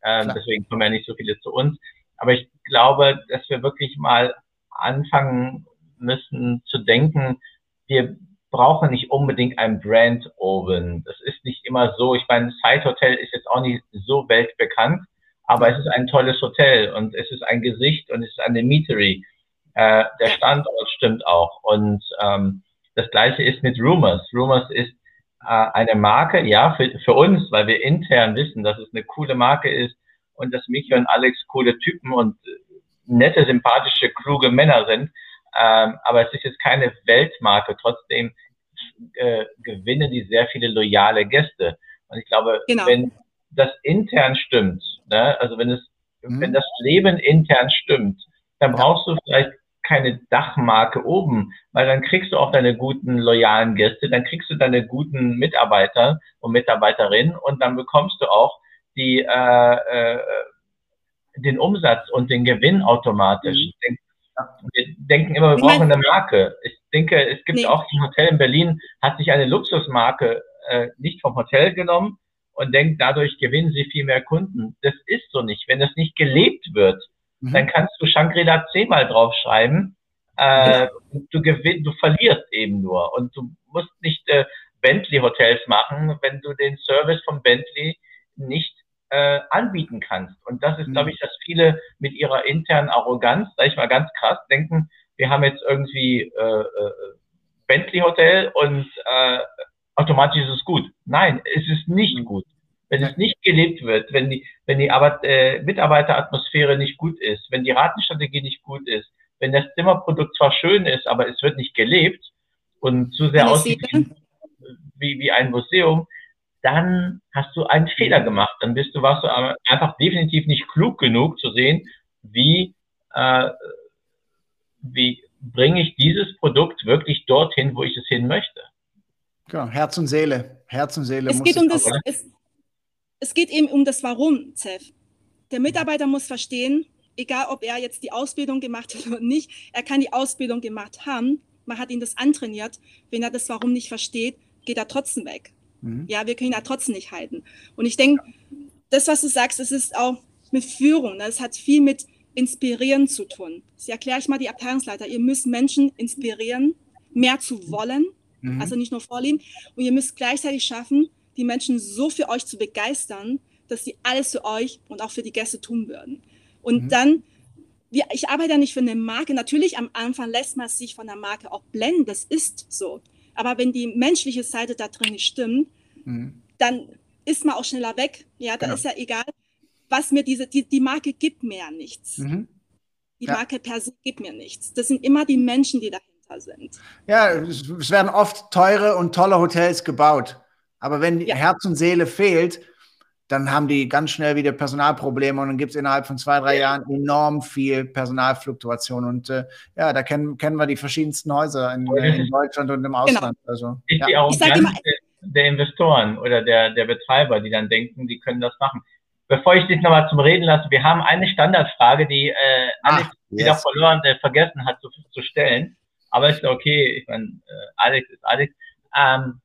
Ähm, deswegen kommen ja nicht so viele zu uns. Aber ich glaube, dass wir wirklich mal anfangen müssen zu denken, wir brauchen nicht unbedingt ein Brand Oven. Das ist nicht immer so. Ich meine, Side Hotel ist jetzt auch nicht so weltbekannt, aber es ist ein tolles Hotel und es ist ein Gesicht und es ist eine Meatery. Äh, der Standort stimmt auch. Und ähm, das gleiche ist mit Rumors. Rumors ist äh, eine Marke, ja, für, für uns, weil wir intern wissen, dass es eine coole Marke ist und dass Miki und Alex coole Typen und nette, sympathische, kluge Männer sind. Ähm, aber es ist jetzt keine Weltmarke. Trotzdem äh, gewinnen die sehr viele loyale Gäste. Und ich glaube, genau. wenn das intern stimmt, ne, also wenn es, mhm. wenn das Leben intern stimmt, dann brauchst du vielleicht keine Dachmarke oben, weil dann kriegst du auch deine guten, loyalen Gäste, dann kriegst du deine guten Mitarbeiter und Mitarbeiterinnen und dann bekommst du auch die, äh, äh, den Umsatz und den Gewinn automatisch. Mhm. Denk, wir denken immer, wir brauchen eine Marke. Ich denke, es gibt nee. auch ein Hotel in Berlin, hat sich eine Luxusmarke äh, nicht vom Hotel genommen und denkt, dadurch gewinnen sie viel mehr Kunden. Das ist so nicht. Wenn das nicht gelebt wird, mhm. dann kannst du Shangri-La zehnmal draufschreiben. Äh, ja. du gewinnst, du verlierst eben nur. Und du musst nicht äh, Bentley-Hotels machen, wenn du den Service von Bentley nicht äh, anbieten kannst. Und das ist, mhm. glaube ich, dass viele mit ihrer internen Arroganz, sag ich mal ganz krass, denken, wir haben jetzt irgendwie äh, äh, Bentley Hotel und äh, automatisch ist es gut. Nein, es ist nicht mhm. gut. Wenn es nicht gelebt wird, wenn die, wenn die Arbeit, äh, Mitarbeiteratmosphäre nicht gut ist, wenn die Ratenstrategie nicht gut ist, wenn das Zimmerprodukt zwar schön ist, aber es wird nicht gelebt und zu sehr aussieht wie, wie ein Museum, dann hast du einen Fehler gemacht. Dann bist du, warst du einfach definitiv nicht klug genug zu sehen, wie, äh, wie bringe ich dieses Produkt wirklich dorthin, wo ich es hin möchte. Genau, Herz und Seele. Herz und Seele. Es geht, um das, es, es geht eben um das Warum, Zef. Der Mitarbeiter muss verstehen, egal ob er jetzt die Ausbildung gemacht hat oder nicht, er kann die Ausbildung gemacht haben, man hat ihn das antrainiert. Wenn er das Warum nicht versteht, geht er trotzdem weg. Mhm. Ja, wir können ihn ja trotzdem nicht halten. Und ich denke, das, was du sagst, das ist auch mit Führung. Das hat viel mit Inspirieren zu tun. Das erkläre ich mal die Abteilungsleiter. Ihr müsst Menschen inspirieren, mehr zu wollen, mhm. also nicht nur vorlieben. Und ihr müsst gleichzeitig schaffen, die Menschen so für euch zu begeistern, dass sie alles für euch und auch für die Gäste tun würden. Und mhm. dann, ich arbeite ja nicht für eine Marke. Natürlich am Anfang lässt man sich von der Marke auch blenden. Das ist so. Aber wenn die menschliche Seite da drin nicht stimmt, mhm. dann ist man auch schneller weg. Ja, dann genau. ist ja egal, was mir diese, die, die Marke gibt mir ja nichts. Mhm. Die ja. Marke per se gibt mir nichts. Das sind immer die Menschen, die dahinter sind. Ja, es werden oft teure und tolle Hotels gebaut. Aber wenn ja. Herz und Seele fehlt, dann haben die ganz schnell wieder Personalprobleme und dann gibt es innerhalb von zwei, drei Jahren enorm viel Personalfluktuation. Und äh, ja, da kennen, kennen wir die verschiedensten Häuser in, in Deutschland und im genau. Ausland. Genau. Also, ist ja. die Arroganz der, der Investoren oder der, der Betreiber, die dann denken, die können das machen. Bevor ich dich nochmal zum Reden lasse, wir haben eine Standardfrage, die äh, Alex Ach, yes. wieder verloren, äh, vergessen hat zu, zu stellen. Aber ist okay, ich meine, äh, Alex ist Alex. Ähm,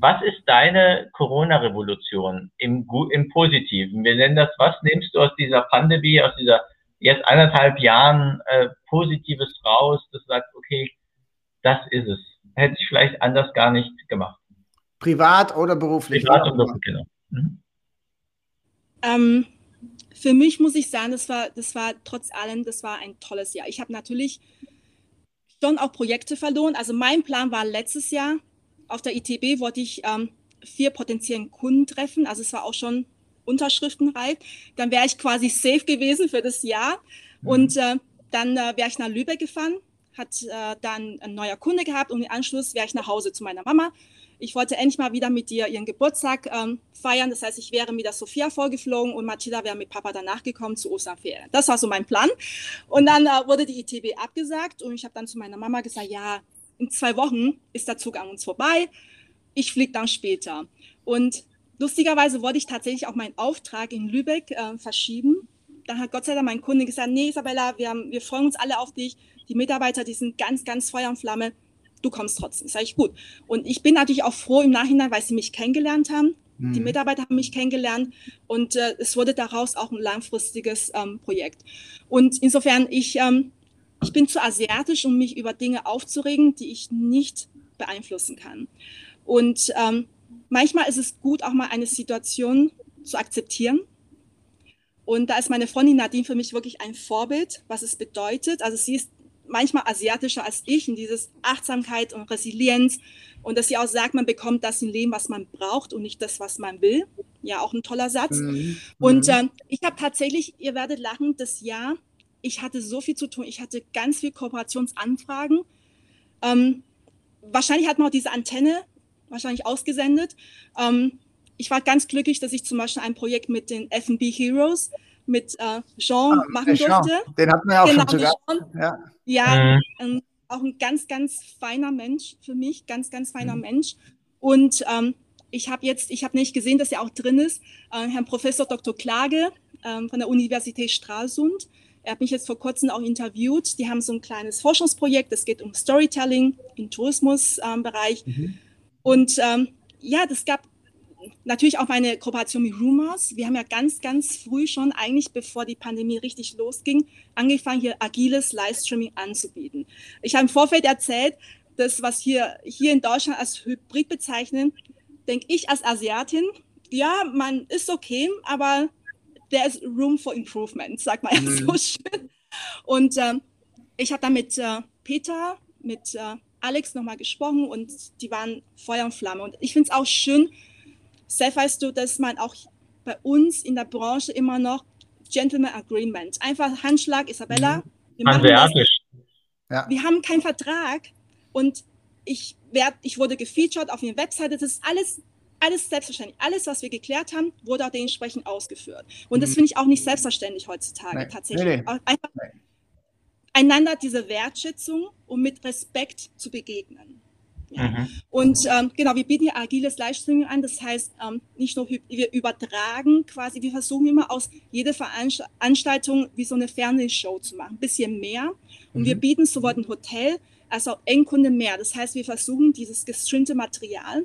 was ist deine Corona-Revolution im, im Positiven? Wir nennen das, was nimmst du aus dieser Pandemie, aus dieser jetzt eineinhalb Jahren äh, Positives raus, das sagt, okay, das ist es. Hätte ich vielleicht anders gar nicht gemacht. Privat oder beruflich? Privat und beruflich, genau. Mhm. Ähm, für mich muss ich sagen, das war, das war trotz allem, das war ein tolles Jahr. Ich habe natürlich schon auch Projekte verloren. Also mein Plan war letztes Jahr, auf der ITB wollte ich ähm, vier potenziellen Kunden treffen. Also es war auch schon unterschriftenreif. Dann wäre ich quasi safe gewesen für das Jahr. Mhm. Und äh, dann äh, wäre ich nach Lübeck gefahren, hat äh, dann ein neuer Kunde gehabt und im Anschluss wäre ich nach Hause zu meiner Mama. Ich wollte endlich mal wieder mit dir ihren Geburtstag ähm, feiern. Das heißt, ich wäre mit der Sophia vorgeflogen und Mathilda wäre mit Papa danach gekommen zu Osterferien. Das war so mein Plan. Und dann äh, wurde die ITB abgesagt und ich habe dann zu meiner Mama gesagt, ja, in zwei Wochen ist der Zug an uns vorbei. Ich fliege dann später. Und lustigerweise wollte ich tatsächlich auch meinen Auftrag in Lübeck äh, verschieben. Dann hat Gott sei Dank mein Kunde gesagt, nee, Isabella, wir, haben, wir freuen uns alle auf dich. Die Mitarbeiter, die sind ganz, ganz Feuer und Flamme. Du kommst trotzdem. Sag ich, gut. Und ich bin natürlich auch froh im Nachhinein, weil sie mich kennengelernt haben, Mhm. Die Mitarbeiter haben mich kennengelernt und äh, es wurde daraus auch ein langfristiges ähm, Projekt. Und insofern, ich, ähm, ich bin zu asiatisch, um mich über Dinge aufzuregen, die ich nicht beeinflussen kann. Und ähm, manchmal ist es gut, auch mal eine Situation zu akzeptieren. Und da ist meine Freundin Nadine für mich wirklich ein Vorbild, was es bedeutet. Also sie ist manchmal asiatischer als ich in dieses Achtsamkeit und Resilienz und dass sie auch sagt, man bekommt das im Leben, was man braucht und nicht das, was man will. Ja, auch ein toller Satz. Mhm. Und äh, ich habe tatsächlich, ihr werdet lachen, das Jahr, ich hatte so viel zu tun. Ich hatte ganz viel Kooperationsanfragen. Ähm, wahrscheinlich hat man auch diese Antenne wahrscheinlich ausgesendet. Ähm, ich war ganz glücklich, dass ich zum Beispiel ein Projekt mit den FB Heroes mit äh, Jean ah, machen durfte. Den hatten wir ja auch genau, schon sogar. Ja, ja mhm. ähm, auch ein ganz, ganz feiner Mensch für mich, ganz, ganz feiner mhm. Mensch. Und ähm, ich habe jetzt, ich habe nicht gesehen, dass er auch drin ist, äh, Herrn Professor Dr. Klage ähm, von der Universität Stralsund. Er hat mich jetzt vor kurzem auch interviewt. Die haben so ein kleines Forschungsprojekt. Es geht um Storytelling im Tourismusbereich. Ähm, mhm. Und ähm, ja, das gab natürlich auch meine Kooperation mit Rumors. Wir haben ja ganz, ganz früh schon, eigentlich bevor die Pandemie richtig losging, angefangen, hier agiles Livestreaming anzubieten. Ich habe im Vorfeld erzählt, das, was hier, hier in Deutschland als Hybrid bezeichnen, denke ich als Asiatin, ja, man ist okay, aber there is room for improvement, sagt man [laughs] mhm. so schön. Und ähm, ich habe dann mit äh, Peter, mit äh, Alex nochmal gesprochen und die waren Feuer und Flamme. Und ich finde es auch schön, Seth, weißt du, dass man auch bei uns in der Branche immer noch Gentleman Agreement, einfach Handschlag, Isabella. Wir, Hanseatisch. Ja. wir haben keinen Vertrag und ich, werd, ich wurde gefeatured auf ihrer Webseite. Das ist alles, alles selbstverständlich. Alles, was wir geklärt haben, wurde auch dementsprechend ausgeführt. Und mhm. das finde ich auch nicht selbstverständlich heutzutage nee. tatsächlich. Nee, nee. Einfach einander diese Wertschätzung, um mit Respekt zu begegnen. Ja. Mhm. Und ähm, genau, wir bieten hier agiles Livestreaming an. Das heißt, ähm, nicht nur wir übertragen quasi, wir versuchen immer aus jeder Veranstaltung wie so eine Fernsehshow zu machen, ein bisschen mehr. Und mhm. wir bieten sowohl ein Hotel als auch Endkunde mehr. Das heißt, wir versuchen dieses gestreamte Material,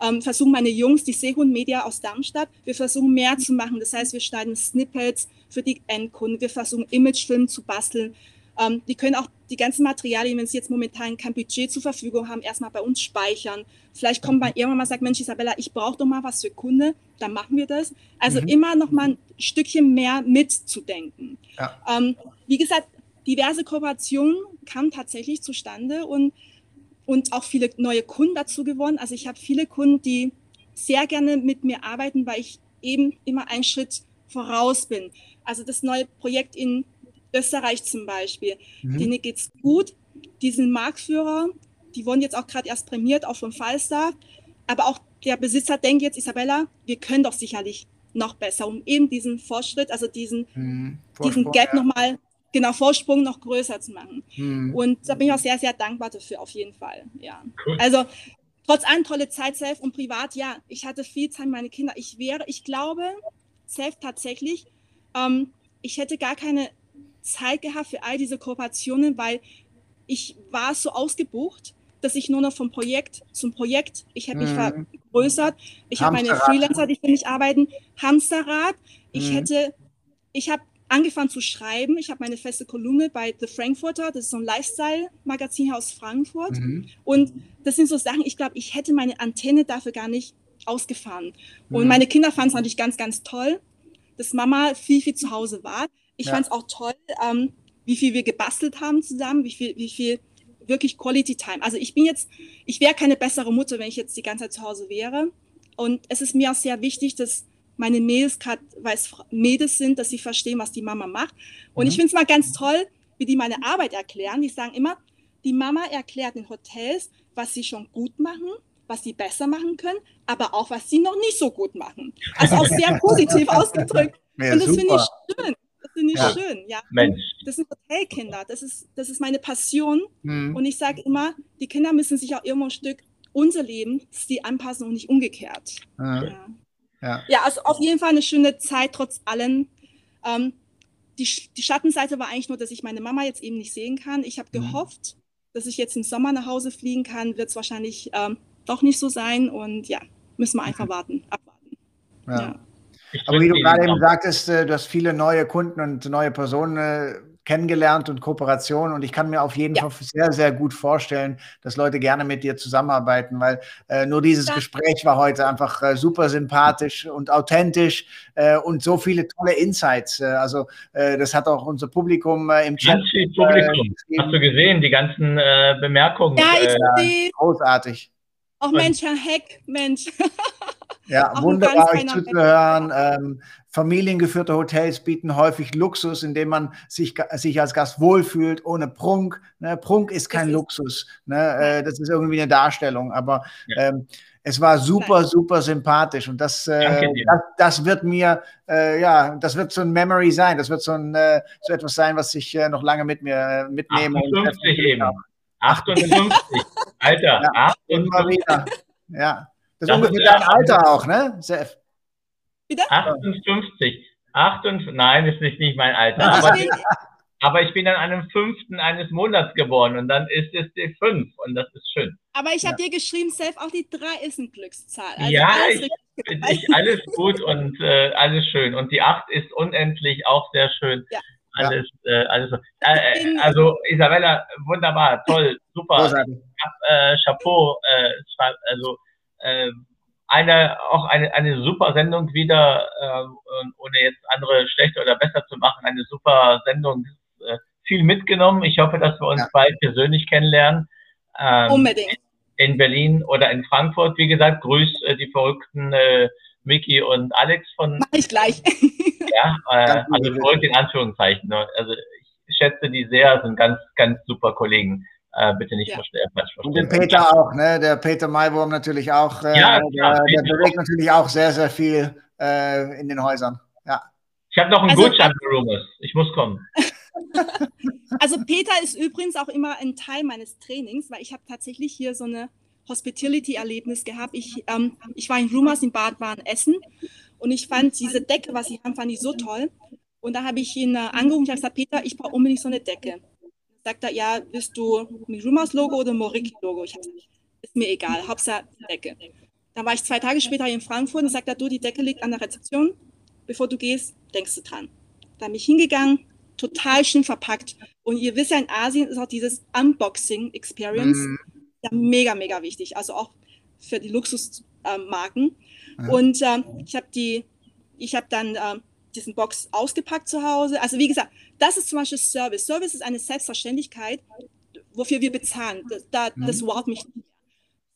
ähm, versuchen meine Jungs, die Seehund Media aus Darmstadt, wir versuchen mehr zu machen. Das heißt, wir schneiden Snippets für die Endkunden, wir versuchen Imagefilme zu basteln, ähm, die können auch die ganzen Materialien, wenn sie jetzt momentan kein Budget zur Verfügung haben, erstmal bei uns speichern. Vielleicht kommt man irgendwann mal sagt, Mensch, Isabella, ich brauche doch mal was für Kunde, dann machen wir das. Also mhm. immer noch mal ein Stückchen mehr mitzudenken. Ja. Ähm, wie gesagt, diverse Kooperationen kamen tatsächlich zustande und, und auch viele neue Kunden dazu gewonnen. Also ich habe viele Kunden, die sehr gerne mit mir arbeiten, weil ich eben immer einen Schritt voraus bin. Also das neue Projekt in Österreich zum Beispiel. Mhm. Denen es gut, die sind Marktführer, die wurden jetzt auch gerade erst prämiert, auch von Falstaff. Aber auch der Besitzer denkt jetzt, Isabella, wir können doch sicherlich noch besser, um eben diesen Fortschritt, also diesen, mhm. diesen Gap ja. nochmal, genau, Vorsprung noch größer zu machen. Mhm. Und da bin ich auch sehr, sehr dankbar dafür, auf jeden Fall. Ja. Cool. Also trotz allem tolle Zeit, Self und privat, ja, ich hatte viel Zeit mit meinen Kindern. Ich wäre, ich glaube, Self tatsächlich, ähm, ich hätte gar keine Zeit gehabt für all diese Kooperationen, weil ich war so ausgebucht, dass ich nur noch vom Projekt zum Projekt, ich habe mich mhm. vergrößert, ich habe meine Freelancer, die für mich arbeiten, Hamsterrad. Ich mhm. hätte, ich habe angefangen zu schreiben. Ich habe meine feste Kolumne bei The Frankfurter, das ist so ein Lifestyle-Magazin hier aus Frankfurt. Mhm. Und das sind so Sachen, ich glaube, ich hätte meine Antenne dafür gar nicht ausgefahren. Und mhm. meine Kinder fanden es natürlich ganz, ganz toll, dass Mama viel, viel zu Hause war. Ich ja. fand es auch toll, ähm, wie viel wir gebastelt haben zusammen, wie viel, wie viel wirklich Quality Time. Also ich bin jetzt, ich wäre keine bessere Mutter, wenn ich jetzt die ganze Zeit zu Hause wäre. Und es ist mir auch sehr wichtig, dass meine Mädels, weil es Mädels sind, dass sie verstehen, was die Mama macht. Und mhm. ich finde es mal ganz toll, wie die meine Arbeit erklären. Die sagen immer, die Mama erklärt in Hotels, was sie schon gut machen, was sie besser machen können, aber auch, was sie noch nicht so gut machen. Also auch sehr positiv [laughs] ausgedrückt. Ja, und das finde ich schön finde ich ja. schön. Ja. Mensch. Das sind Hotelkinder. Das ist, das ist meine Passion. Mhm. Und ich sage immer, die Kinder müssen sich auch irgendwo ein Stück unser Leben die anpassen und nicht umgekehrt. Ja. Ja. Ja. ja. also auf jeden Fall eine schöne Zeit trotz allem. Ähm, die, die Schattenseite war eigentlich nur, dass ich meine Mama jetzt eben nicht sehen kann. Ich habe mhm. gehofft, dass ich jetzt im Sommer nach Hause fliegen kann. Wird es wahrscheinlich ähm, doch nicht so sein. Und ja, müssen wir einfach mhm. warten, abwarten. Ja. Aber wie du gerade eben sagtest, äh, du hast viele neue Kunden und neue Personen äh, kennengelernt und Kooperation und ich kann mir auf jeden ja. Fall sehr, sehr gut vorstellen, dass Leute gerne mit dir zusammenarbeiten, weil äh, nur dieses ja. Gespräch war heute einfach äh, super sympathisch und authentisch äh, und so viele tolle Insights. Äh, also äh, das hat auch unser Publikum äh, im Chat. Ganz viel Publikum. Hast du gesehen, die ganzen Bemerkungen? Ja, ich sehe. Großartig. Auch Mensch, Herr Heck, Mensch. Ja, [laughs] Auch wunderbar euch zuzuhören. Ähm, familiengeführte Hotels bieten häufig Luxus, indem man sich, sich als Gast wohlfühlt, ohne Prunk. Ne? Prunk ist kein das Luxus. Ne? Äh, das ist irgendwie eine Darstellung. Aber ja. ähm, es war super, super sympathisch. Und das, äh, das, das, wird mir, äh, ja, das wird so ein Memory sein. Das wird so, ein, äh, so etwas sein, was ich äh, noch lange mit mir äh, mitnehme. 58 eben. 58. Alter, ja, 58. Ja. Das ist ungefähr dein Alter auch, ne, Sef? Bitte? 58. 58. Nein, das ist nicht mein Alter. Aber, aber ich bin an einem fünften eines Monats geboren und dann ist es die fünf und das ist schön. Aber ich habe ja. dir geschrieben, Sef, auch die drei ist eine Glückszahl. Also ja, alles, ich, ich, alles gut und äh, alles schön. Und die acht ist unendlich auch sehr schön. Ja. Alles, ja. äh, alles. Äh, also Isabella, wunderbar, toll, super. Hab, äh, Chapeau, äh, also äh, eine, auch eine, eine super Sendung wieder, äh, ohne jetzt andere schlechter oder besser zu machen, eine super Sendung, äh, viel mitgenommen. Ich hoffe, dass wir uns ja. bald persönlich kennenlernen. Ähm, Unbedingt. In Berlin oder in Frankfurt. Wie gesagt, grüß äh, die verrückten äh, Miki und Alex von. Mach ich gleich. [laughs] ja, äh, also verrückt in Anführungszeichen. Ne? Also ich schätze die sehr, sind ganz, ganz super Kollegen. Äh, bitte nicht ja. verstehen, falsch verstehen. Und den Peter auch, ne? Der Peter Maiwurm natürlich auch. Äh, ja, der, der bewegt natürlich auch sehr, sehr viel äh, in den Häusern. Ja. Ich habe noch einen also, Gutschein für Rumors. Ich muss kommen. [laughs] also Peter ist übrigens auch immer ein Teil meines Trainings, weil ich habe tatsächlich hier so eine Hospitality-Erlebnis gehabt. Ich, ähm, ich war in Rumors in Bad Bahn Essen und ich fand diese Decke, was sie haben, fand ich so toll. Und da habe ich ihn äh, angerufen und habe gesagt, Peter, ich brauche unbedingt so eine Decke sagt er, ja, bist du mit Rumas Logo oder Moriki Logo? Ich habe gesagt, ist mir egal, Hauptsache die Decke. Dann war ich zwei Tage später in Frankfurt und sagt er, du, die Decke liegt an der Rezeption. Bevor du gehst, denkst du dran. Da bin ich hingegangen, total schön verpackt. Und ihr wisst ja, in Asien ist auch dieses Unboxing-Experience mm. ja mega, mega wichtig. Also auch für die Luxusmarken. Äh, ja. Und äh, ich habe die, ich habe dann äh, diesen Box ausgepackt zu Hause. Also wie gesagt, das ist zum Beispiel Service. Service ist eine Selbstverständlichkeit, wofür wir bezahlen. Da, mhm. das Wort mich nicht.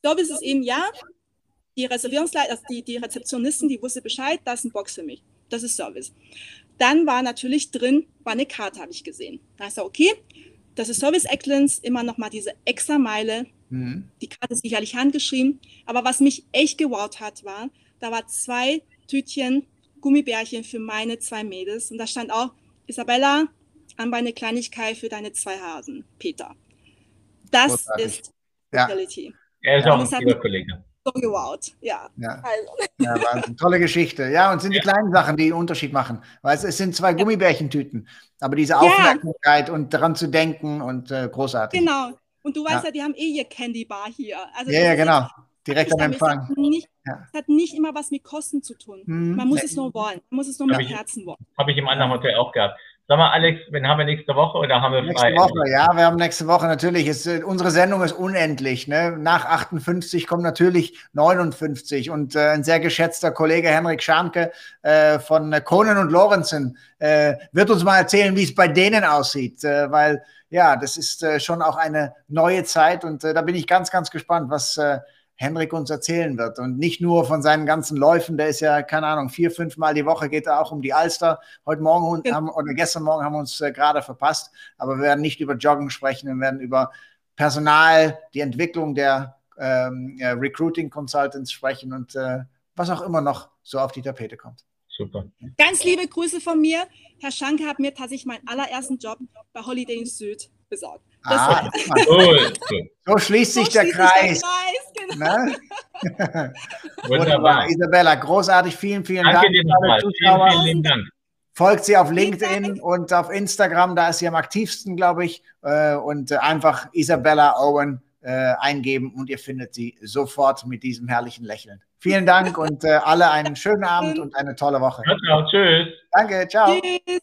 Service ist eben, ja, die Reservierungsleiter, also die, die Rezeptionisten, die wusste Bescheid, das ist ein Box für mich. Das ist Service. Dann war natürlich drin, war eine Karte, habe ich gesehen. Da ist er, okay, das ist Service Excellence, immer noch mal diese extra Meile. Mhm. Die Karte ist sicherlich handgeschrieben. Aber was mich echt gewowt hat, war, da war zwei Tütchen Gummibärchen für meine zwei Mädels. Und da stand auch, Isabella, anbei eine Kleinigkeit für deine zwei Hasen, Peter. Das Großartig. ist Reality. Ja. Er ist auch ein lieber Kollege. So gewowt, ja. Ja. Also. ja Wahnsinn. Tolle Geschichte. Ja, und es sind die kleinen Sachen, die einen Unterschied machen. Weil es, es sind zwei Gummibärchentüten, aber diese Aufmerksamkeit und daran zu denken und äh, großartig. Genau. Und du weißt ja, die haben eh ihr Candy Bar hier. Also ja, ja, genau. Direkt am Empfang. Es hat, nicht, ja. hat nicht immer was mit Kosten zu tun. Mhm. Man muss nee. es nur wollen. Man muss es nur hab mit ich, Herzen wollen. Habe ich im anderen Hotel auch gehabt. Sag mal, Alex, wen haben wir nächste Woche oder haben wir nächste frei? Woche, ja, wir haben nächste Woche natürlich. Ist, äh, unsere Sendung ist unendlich. Ne? Nach 58 kommt natürlich 59 und äh, ein sehr geschätzter Kollege Henrik Scharnke äh, von Conan und Lorenzen äh, wird uns mal erzählen, wie es bei denen aussieht, äh, weil ja, das ist äh, schon auch eine neue Zeit und da bin ich ganz, ganz gespannt, was Henrik uns erzählen wird. Und nicht nur von seinen ganzen Läufen, der ist ja, keine Ahnung, vier, fünf Mal die Woche geht er auch um die Alster. Heute Morgen haben, oder gestern Morgen haben wir uns äh, gerade verpasst, aber wir werden nicht über Joggen sprechen, wir werden über Personal, die Entwicklung der ähm, äh, Recruiting Consultants sprechen und äh, was auch immer noch so auf die Tapete kommt. Super. Ganz liebe Grüße von mir. Herr Schanke hat mir tatsächlich meinen allerersten Job bei Holiday in Süd besorgt. Ah, cool. So schließt sich so der schließt Kreis. Der Kreis genau. ne? [laughs] Wunderbar. Isabella, großartig. Vielen, vielen Danke Dank. Dir nochmal. Vielen, vielen Dank. Folgt sie auf LinkedIn und auf Instagram, da ist sie am aktivsten, glaube ich. Äh, und einfach Isabella Owen äh, eingeben und ihr findet sie sofort mit diesem herrlichen Lächeln. Vielen Dank und äh, alle einen schönen Abend [laughs] und eine tolle Woche. Ciao, ciao, tschüss. Danke, ciao. Tschüss.